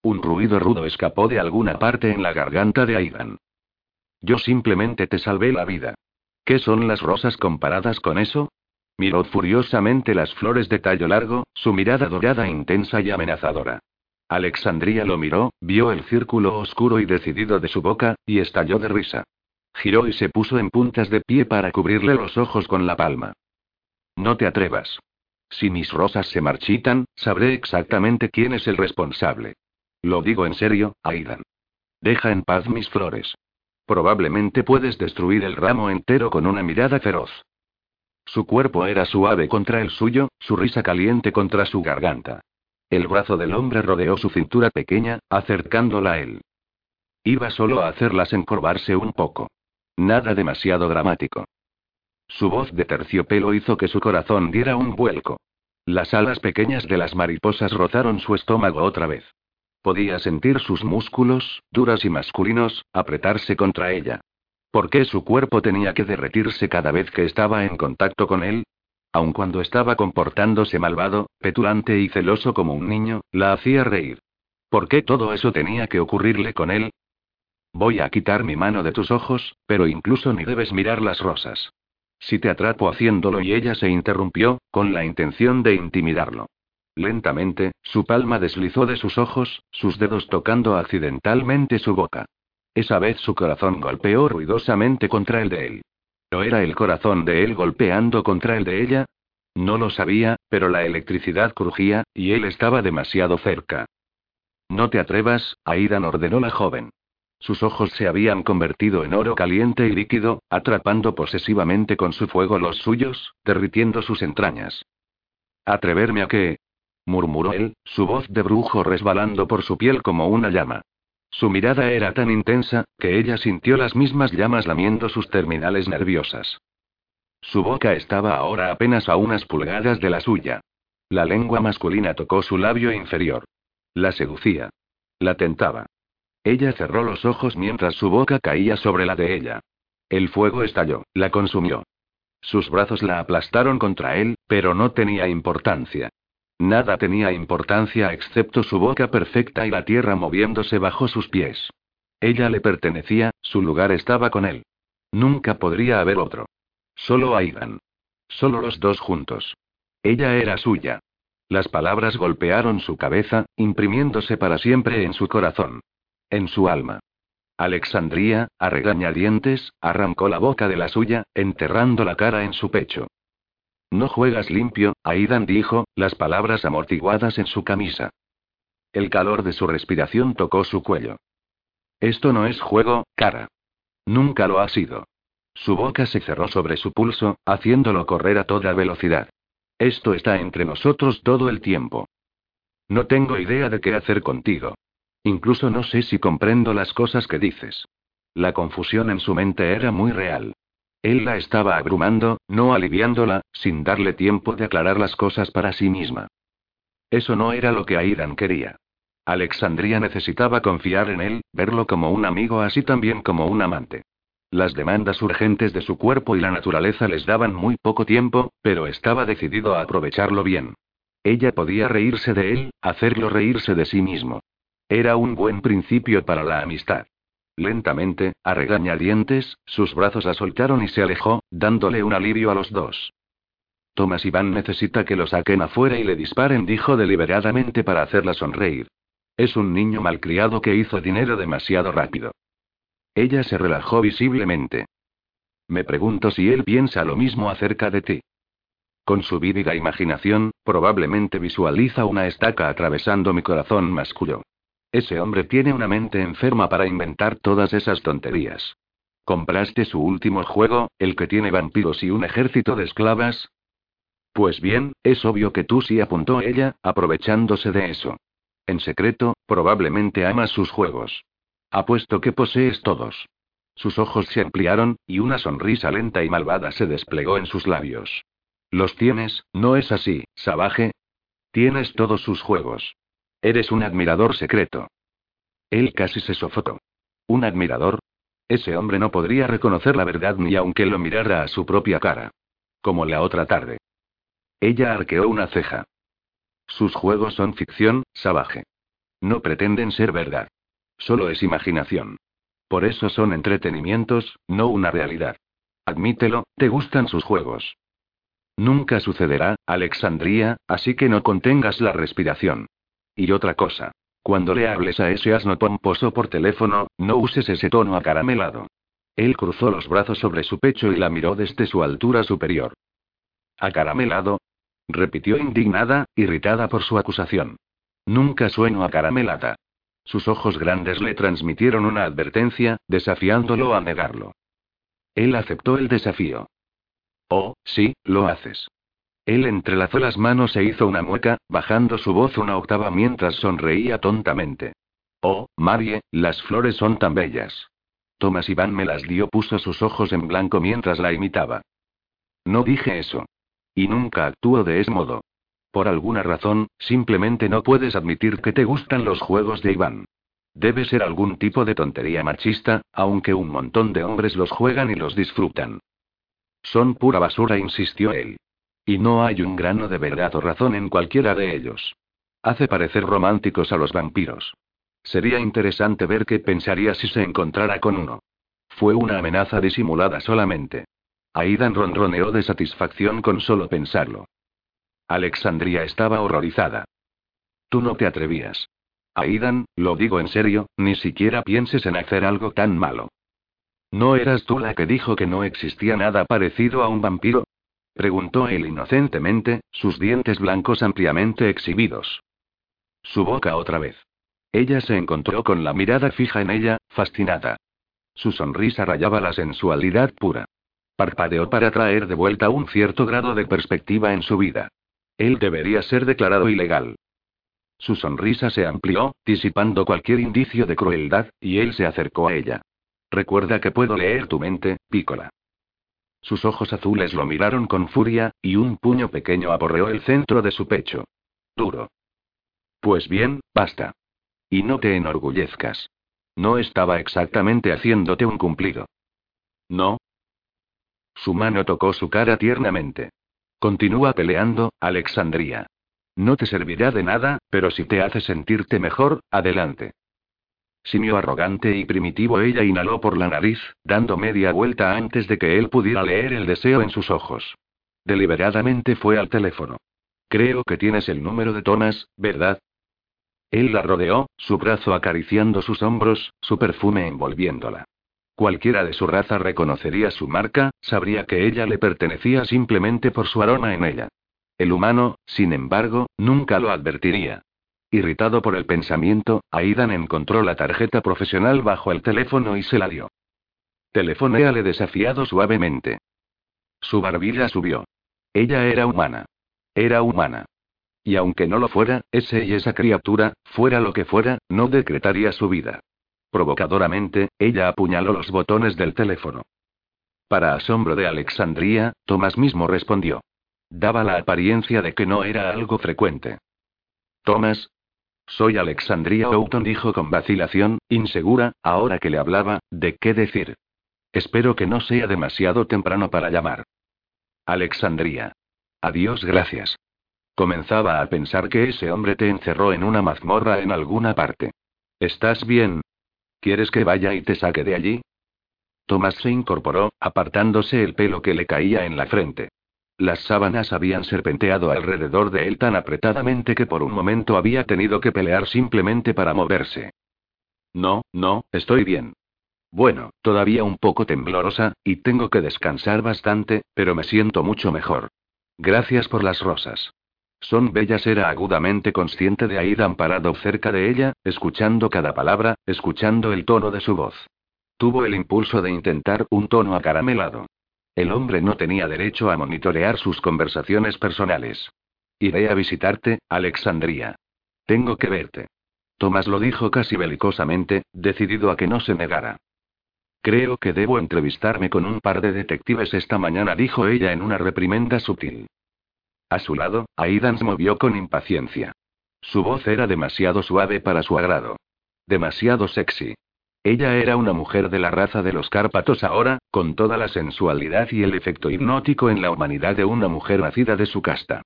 Un ruido rudo escapó de alguna parte en la garganta de Aidan. Yo simplemente te salvé la vida. ¿Qué son las rosas comparadas con eso? Miró furiosamente las flores de tallo largo, su mirada dorada intensa y amenazadora. Alexandria lo miró, vio el círculo oscuro y decidido de su boca, y estalló de risa. Giró y se puso en puntas de pie para cubrirle los ojos con la palma. No te atrevas. Si mis rosas se marchitan, sabré exactamente quién es el responsable. Lo digo en serio, Aidan. Deja en paz mis flores. Probablemente puedes destruir el ramo entero con una mirada feroz. Su cuerpo era suave contra el suyo, su risa caliente contra su garganta. El brazo del hombre rodeó su cintura pequeña, acercándola a él. Iba solo a hacerlas encorvarse un poco. Nada demasiado dramático. Su voz de terciopelo hizo que su corazón diera un vuelco. Las alas pequeñas de las mariposas rozaron su estómago otra vez. Podía sentir sus músculos, duras y masculinos, apretarse contra ella. ¿Por qué su cuerpo tenía que derretirse cada vez que estaba en contacto con él? Aun cuando estaba comportándose malvado, petulante y celoso como un niño, la hacía reír. ¿Por qué todo eso tenía que ocurrirle con él? Voy a quitar mi mano de tus ojos, pero incluso ni debes mirar las rosas. Si te atrapo haciéndolo y ella se interrumpió, con la intención de intimidarlo. Lentamente, su palma deslizó de sus ojos, sus dedos tocando accidentalmente su boca. Esa vez su corazón golpeó ruidosamente contra el de él. ¿No era el corazón de él golpeando contra el de ella? No lo sabía, pero la electricidad crujía, y él estaba demasiado cerca. No te atrevas, Aidan ordenó la joven. Sus ojos se habían convertido en oro caliente y líquido, atrapando posesivamente con su fuego los suyos, derritiendo sus entrañas. ¿Atreverme a qué? murmuró él, su voz de brujo resbalando por su piel como una llama. Su mirada era tan intensa, que ella sintió las mismas llamas lamiendo sus terminales nerviosas. Su boca estaba ahora apenas a unas pulgadas de la suya. La lengua masculina tocó su labio inferior. La seducía. La tentaba. Ella cerró los ojos mientras su boca caía sobre la de ella. El fuego estalló, la consumió. Sus brazos la aplastaron contra él, pero no tenía importancia. Nada tenía importancia excepto su boca perfecta y la tierra moviéndose bajo sus pies. Ella le pertenecía, su lugar estaba con él. Nunca podría haber otro. Solo Aidan. Solo los dos juntos. Ella era suya. Las palabras golpearon su cabeza, imprimiéndose para siempre en su corazón. En su alma. Alexandría, a regañadientes, arrancó la boca de la suya, enterrando la cara en su pecho. No juegas limpio, Aidan dijo, las palabras amortiguadas en su camisa. El calor de su respiración tocó su cuello. Esto no es juego, cara. Nunca lo ha sido. Su boca se cerró sobre su pulso, haciéndolo correr a toda velocidad. Esto está entre nosotros todo el tiempo. No tengo idea de qué hacer contigo. Incluso no sé si comprendo las cosas que dices. La confusión en su mente era muy real. Él la estaba abrumando, no aliviándola, sin darle tiempo de aclarar las cosas para sí misma. Eso no era lo que Aidan quería. Alexandria necesitaba confiar en él, verlo como un amigo así también como un amante. Las demandas urgentes de su cuerpo y la naturaleza les daban muy poco tiempo, pero estaba decidido a aprovecharlo bien. Ella podía reírse de él, hacerlo reírse de sí mismo. Era un buen principio para la amistad. Lentamente, a regañadientes, sus brazos la soltaron y se alejó, dándole un alivio a los dos. Thomas Iván necesita que lo saquen afuera y le disparen, dijo deliberadamente para hacerla sonreír. Es un niño malcriado que hizo dinero demasiado rápido. Ella se relajó visiblemente. Me pregunto si él piensa lo mismo acerca de ti. Con su vívida imaginación, probablemente visualiza una estaca atravesando mi corazón masculino. Ese hombre tiene una mente enferma para inventar todas esas tonterías. ¿Compraste su último juego, el que tiene vampiros y un ejército de esclavas? Pues bien, es obvio que tú sí apuntó ella, aprovechándose de eso. En secreto, probablemente amas sus juegos. Apuesto que posees todos. Sus ojos se ampliaron, y una sonrisa lenta y malvada se desplegó en sus labios. ¿Los tienes, no es así, Sabaje? Tienes todos sus juegos. Eres un admirador secreto. Él casi se sofocó. ¿Un admirador? Ese hombre no podría reconocer la verdad ni aunque lo mirara a su propia cara. Como la otra tarde. Ella arqueó una ceja. Sus juegos son ficción, salvaje. No pretenden ser verdad. Solo es imaginación. Por eso son entretenimientos, no una realidad. Admítelo, te gustan sus juegos. Nunca sucederá, Alexandría, así que no contengas la respiración. Y otra cosa. Cuando le hables a ese asno pomposo por teléfono, no uses ese tono acaramelado. Él cruzó los brazos sobre su pecho y la miró desde su altura superior. ¿Acaramelado? repitió indignada, irritada por su acusación. Nunca sueño caramelada. Sus ojos grandes le transmitieron una advertencia, desafiándolo a negarlo. Él aceptó el desafío. Oh, sí, lo haces. Él entrelazó las manos e hizo una mueca, bajando su voz una octava mientras sonreía tontamente. Oh, Marie, las flores son tan bellas. Tomás Iván me las dio, puso sus ojos en blanco mientras la imitaba. No dije eso. Y nunca actúo de ese modo. Por alguna razón, simplemente no puedes admitir que te gustan los juegos de Iván. Debe ser algún tipo de tontería machista, aunque un montón de hombres los juegan y los disfrutan. Son pura basura, insistió él. Y no hay un grano de verdad o razón en cualquiera de ellos. Hace parecer románticos a los vampiros. Sería interesante ver qué pensaría si se encontrara con uno. Fue una amenaza disimulada solamente. Aidan ronroneó de satisfacción con solo pensarlo. Alexandria estaba horrorizada. Tú no te atrevías. Aidan, lo digo en serio, ni siquiera pienses en hacer algo tan malo. ¿No eras tú la que dijo que no existía nada parecido a un vampiro? Preguntó él inocentemente, sus dientes blancos ampliamente exhibidos. Su boca otra vez. Ella se encontró con la mirada fija en ella, fascinada. Su sonrisa rayaba la sensualidad pura. Parpadeó para traer de vuelta un cierto grado de perspectiva en su vida. Él debería ser declarado ilegal. Su sonrisa se amplió, disipando cualquier indicio de crueldad, y él se acercó a ella. Recuerda que puedo leer tu mente, Pícola. Sus ojos azules lo miraron con furia, y un puño pequeño aporreó el centro de su pecho. Duro. Pues bien, basta. Y no te enorgullezcas. No estaba exactamente haciéndote un cumplido. No. Su mano tocó su cara tiernamente. Continúa peleando, Alexandria. No te servirá de nada, pero si te hace sentirte mejor, adelante. Simio arrogante y primitivo, ella inhaló por la nariz, dando media vuelta antes de que él pudiera leer el deseo en sus ojos. Deliberadamente fue al teléfono. Creo que tienes el número de Thomas, ¿verdad? Él la rodeó, su brazo acariciando sus hombros, su perfume envolviéndola. Cualquiera de su raza reconocería su marca, sabría que ella le pertenecía simplemente por su aroma en ella. El humano, sin embargo, nunca lo advertiría. Irritado por el pensamiento, Aidan encontró la tarjeta profesional bajo el teléfono y se la dio. Telefonéale desafiado suavemente. Su barbilla subió. Ella era humana. Era humana. Y aunque no lo fuera, ese y esa criatura, fuera lo que fuera, no decretaría su vida. Provocadoramente, ella apuñaló los botones del teléfono. Para asombro de Alexandría, Tomás mismo respondió. Daba la apariencia de que no era algo frecuente. Thomas. Soy Alexandria Oughton, dijo con vacilación, insegura, ahora que le hablaba, de qué decir. Espero que no sea demasiado temprano para llamar. Alexandria. Adiós, gracias. Comenzaba a pensar que ese hombre te encerró en una mazmorra en alguna parte. ¿Estás bien? ¿Quieres que vaya y te saque de allí? Thomas se incorporó, apartándose el pelo que le caía en la frente. Las sábanas habían serpenteado alrededor de él tan apretadamente que por un momento había tenido que pelear simplemente para moverse. No, no, estoy bien. Bueno, todavía un poco temblorosa, y tengo que descansar bastante, pero me siento mucho mejor. Gracias por las rosas. Son bellas, era agudamente consciente de Aidan parado cerca de ella, escuchando cada palabra, escuchando el tono de su voz. Tuvo el impulso de intentar un tono acaramelado. El hombre no tenía derecho a monitorear sus conversaciones personales. Iré a visitarte, Alexandria. Tengo que verte. Tomás lo dijo casi belicosamente, decidido a que no se negara. Creo que debo entrevistarme con un par de detectives esta mañana, dijo ella en una reprimenda sutil. A su lado, Aidan se movió con impaciencia. Su voz era demasiado suave para su agrado. Demasiado sexy. Ella era una mujer de la raza de los Cárpatos ahora, con toda la sensualidad y el efecto hipnótico en la humanidad de una mujer nacida de su casta.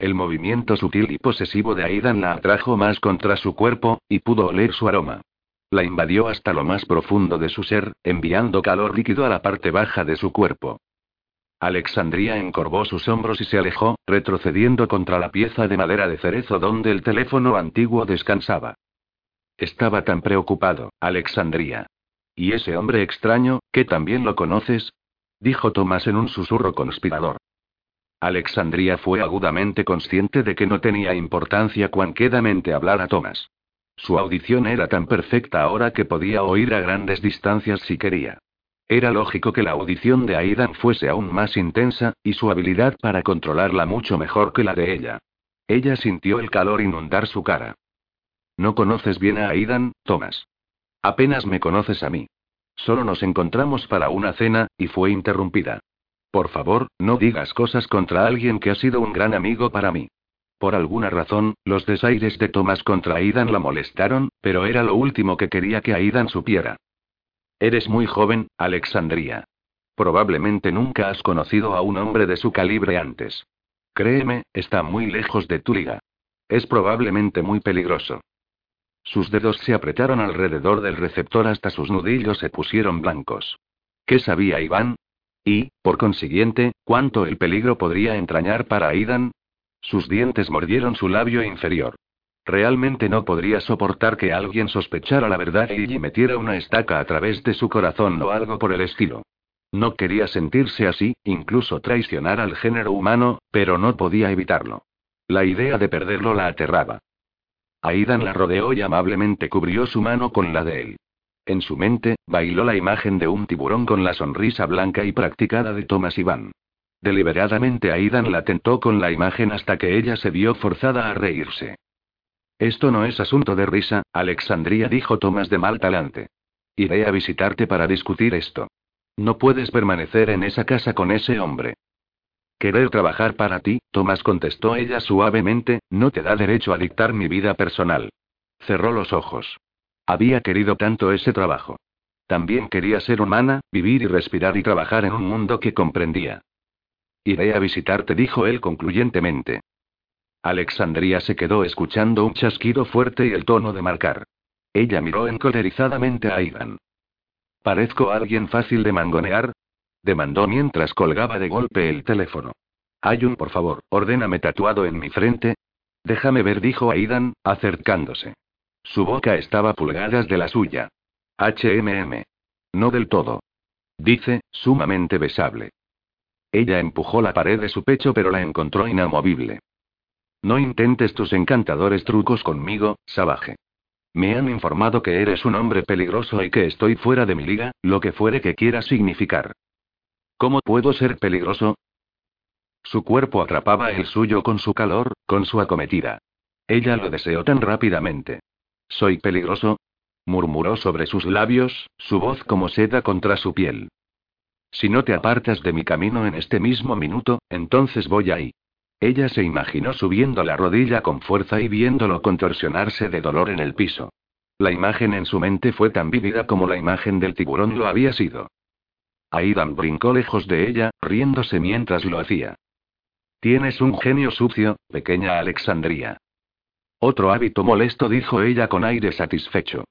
El movimiento sutil y posesivo de Aidan la atrajo más contra su cuerpo, y pudo oler su aroma. La invadió hasta lo más profundo de su ser, enviando calor líquido a la parte baja de su cuerpo. Alexandria encorvó sus hombros y se alejó, retrocediendo contra la pieza de madera de cerezo donde el teléfono antiguo descansaba. Estaba tan preocupado, Alexandria. ¿Y ese hombre extraño, que también lo conoces? Dijo Tomás en un susurro conspirador. Alexandria fue agudamente consciente de que no tenía importancia cuán quedamente hablara Tomás. Su audición era tan perfecta ahora que podía oír a grandes distancias si quería. Era lógico que la audición de Aidan fuese aún más intensa, y su habilidad para controlarla mucho mejor que la de ella. Ella sintió el calor inundar su cara. No conoces bien a Aidan, Thomas. Apenas me conoces a mí. Solo nos encontramos para una cena, y fue interrumpida. Por favor, no digas cosas contra alguien que ha sido un gran amigo para mí. Por alguna razón, los desaires de Thomas contra Aidan la molestaron, pero era lo último que quería que Aidan supiera. Eres muy joven, Alexandria. Probablemente nunca has conocido a un hombre de su calibre antes. Créeme, está muy lejos de tu liga. Es probablemente muy peligroso. Sus dedos se apretaron alrededor del receptor hasta sus nudillos se pusieron blancos. ¿Qué sabía Iván? Y, por consiguiente, cuánto el peligro podría entrañar para Aidan? Sus dientes mordieron su labio inferior. Realmente no podría soportar que alguien sospechara la verdad y metiera una estaca a través de su corazón o algo por el estilo. No quería sentirse así, incluso traicionar al género humano, pero no podía evitarlo. La idea de perderlo la aterraba. Aidan la rodeó y amablemente cubrió su mano con la de él. En su mente, bailó la imagen de un tiburón con la sonrisa blanca y practicada de Thomas Iván. Deliberadamente Aidan la tentó con la imagen hasta que ella se vio forzada a reírse. Esto no es asunto de risa, Alexandria dijo Thomas de mal talante. Iré a visitarte para discutir esto. No puedes permanecer en esa casa con ese hombre. Querer trabajar para ti, Tomás contestó ella suavemente, no te da derecho a dictar mi vida personal. Cerró los ojos. Había querido tanto ese trabajo. También quería ser humana, vivir y respirar y trabajar en un mundo que comprendía. Iré a visitarte, dijo él concluyentemente. Alexandria se quedó escuchando un chasquido fuerte y el tono de marcar. Ella miró encolerizadamente a Aidan. ¿Parezco alguien fácil de mangonear? Demandó mientras colgaba de golpe el teléfono. Hay un por favor, ordéname tatuado en mi frente. Déjame ver, dijo Aidan, acercándose. Su boca estaba pulgadas de la suya. HMM. No del todo. Dice, sumamente besable. Ella empujó la pared de su pecho pero la encontró inamovible. No intentes tus encantadores trucos conmigo, salvaje. Me han informado que eres un hombre peligroso y que estoy fuera de mi liga, lo que fuere que quiera significar. ¿Cómo puedo ser peligroso? Su cuerpo atrapaba el suyo con su calor, con su acometida. Ella lo deseó tan rápidamente. ¿Soy peligroso? murmuró sobre sus labios, su voz como seda contra su piel. Si no te apartas de mi camino en este mismo minuto, entonces voy ahí. Ella se imaginó subiendo la rodilla con fuerza y viéndolo contorsionarse de dolor en el piso. La imagen en su mente fue tan vívida como la imagen del tiburón lo había sido. Aidan brincó lejos de ella, riéndose mientras lo hacía. Tienes un genio sucio, pequeña Alexandria. Otro hábito molesto, dijo ella con aire satisfecho.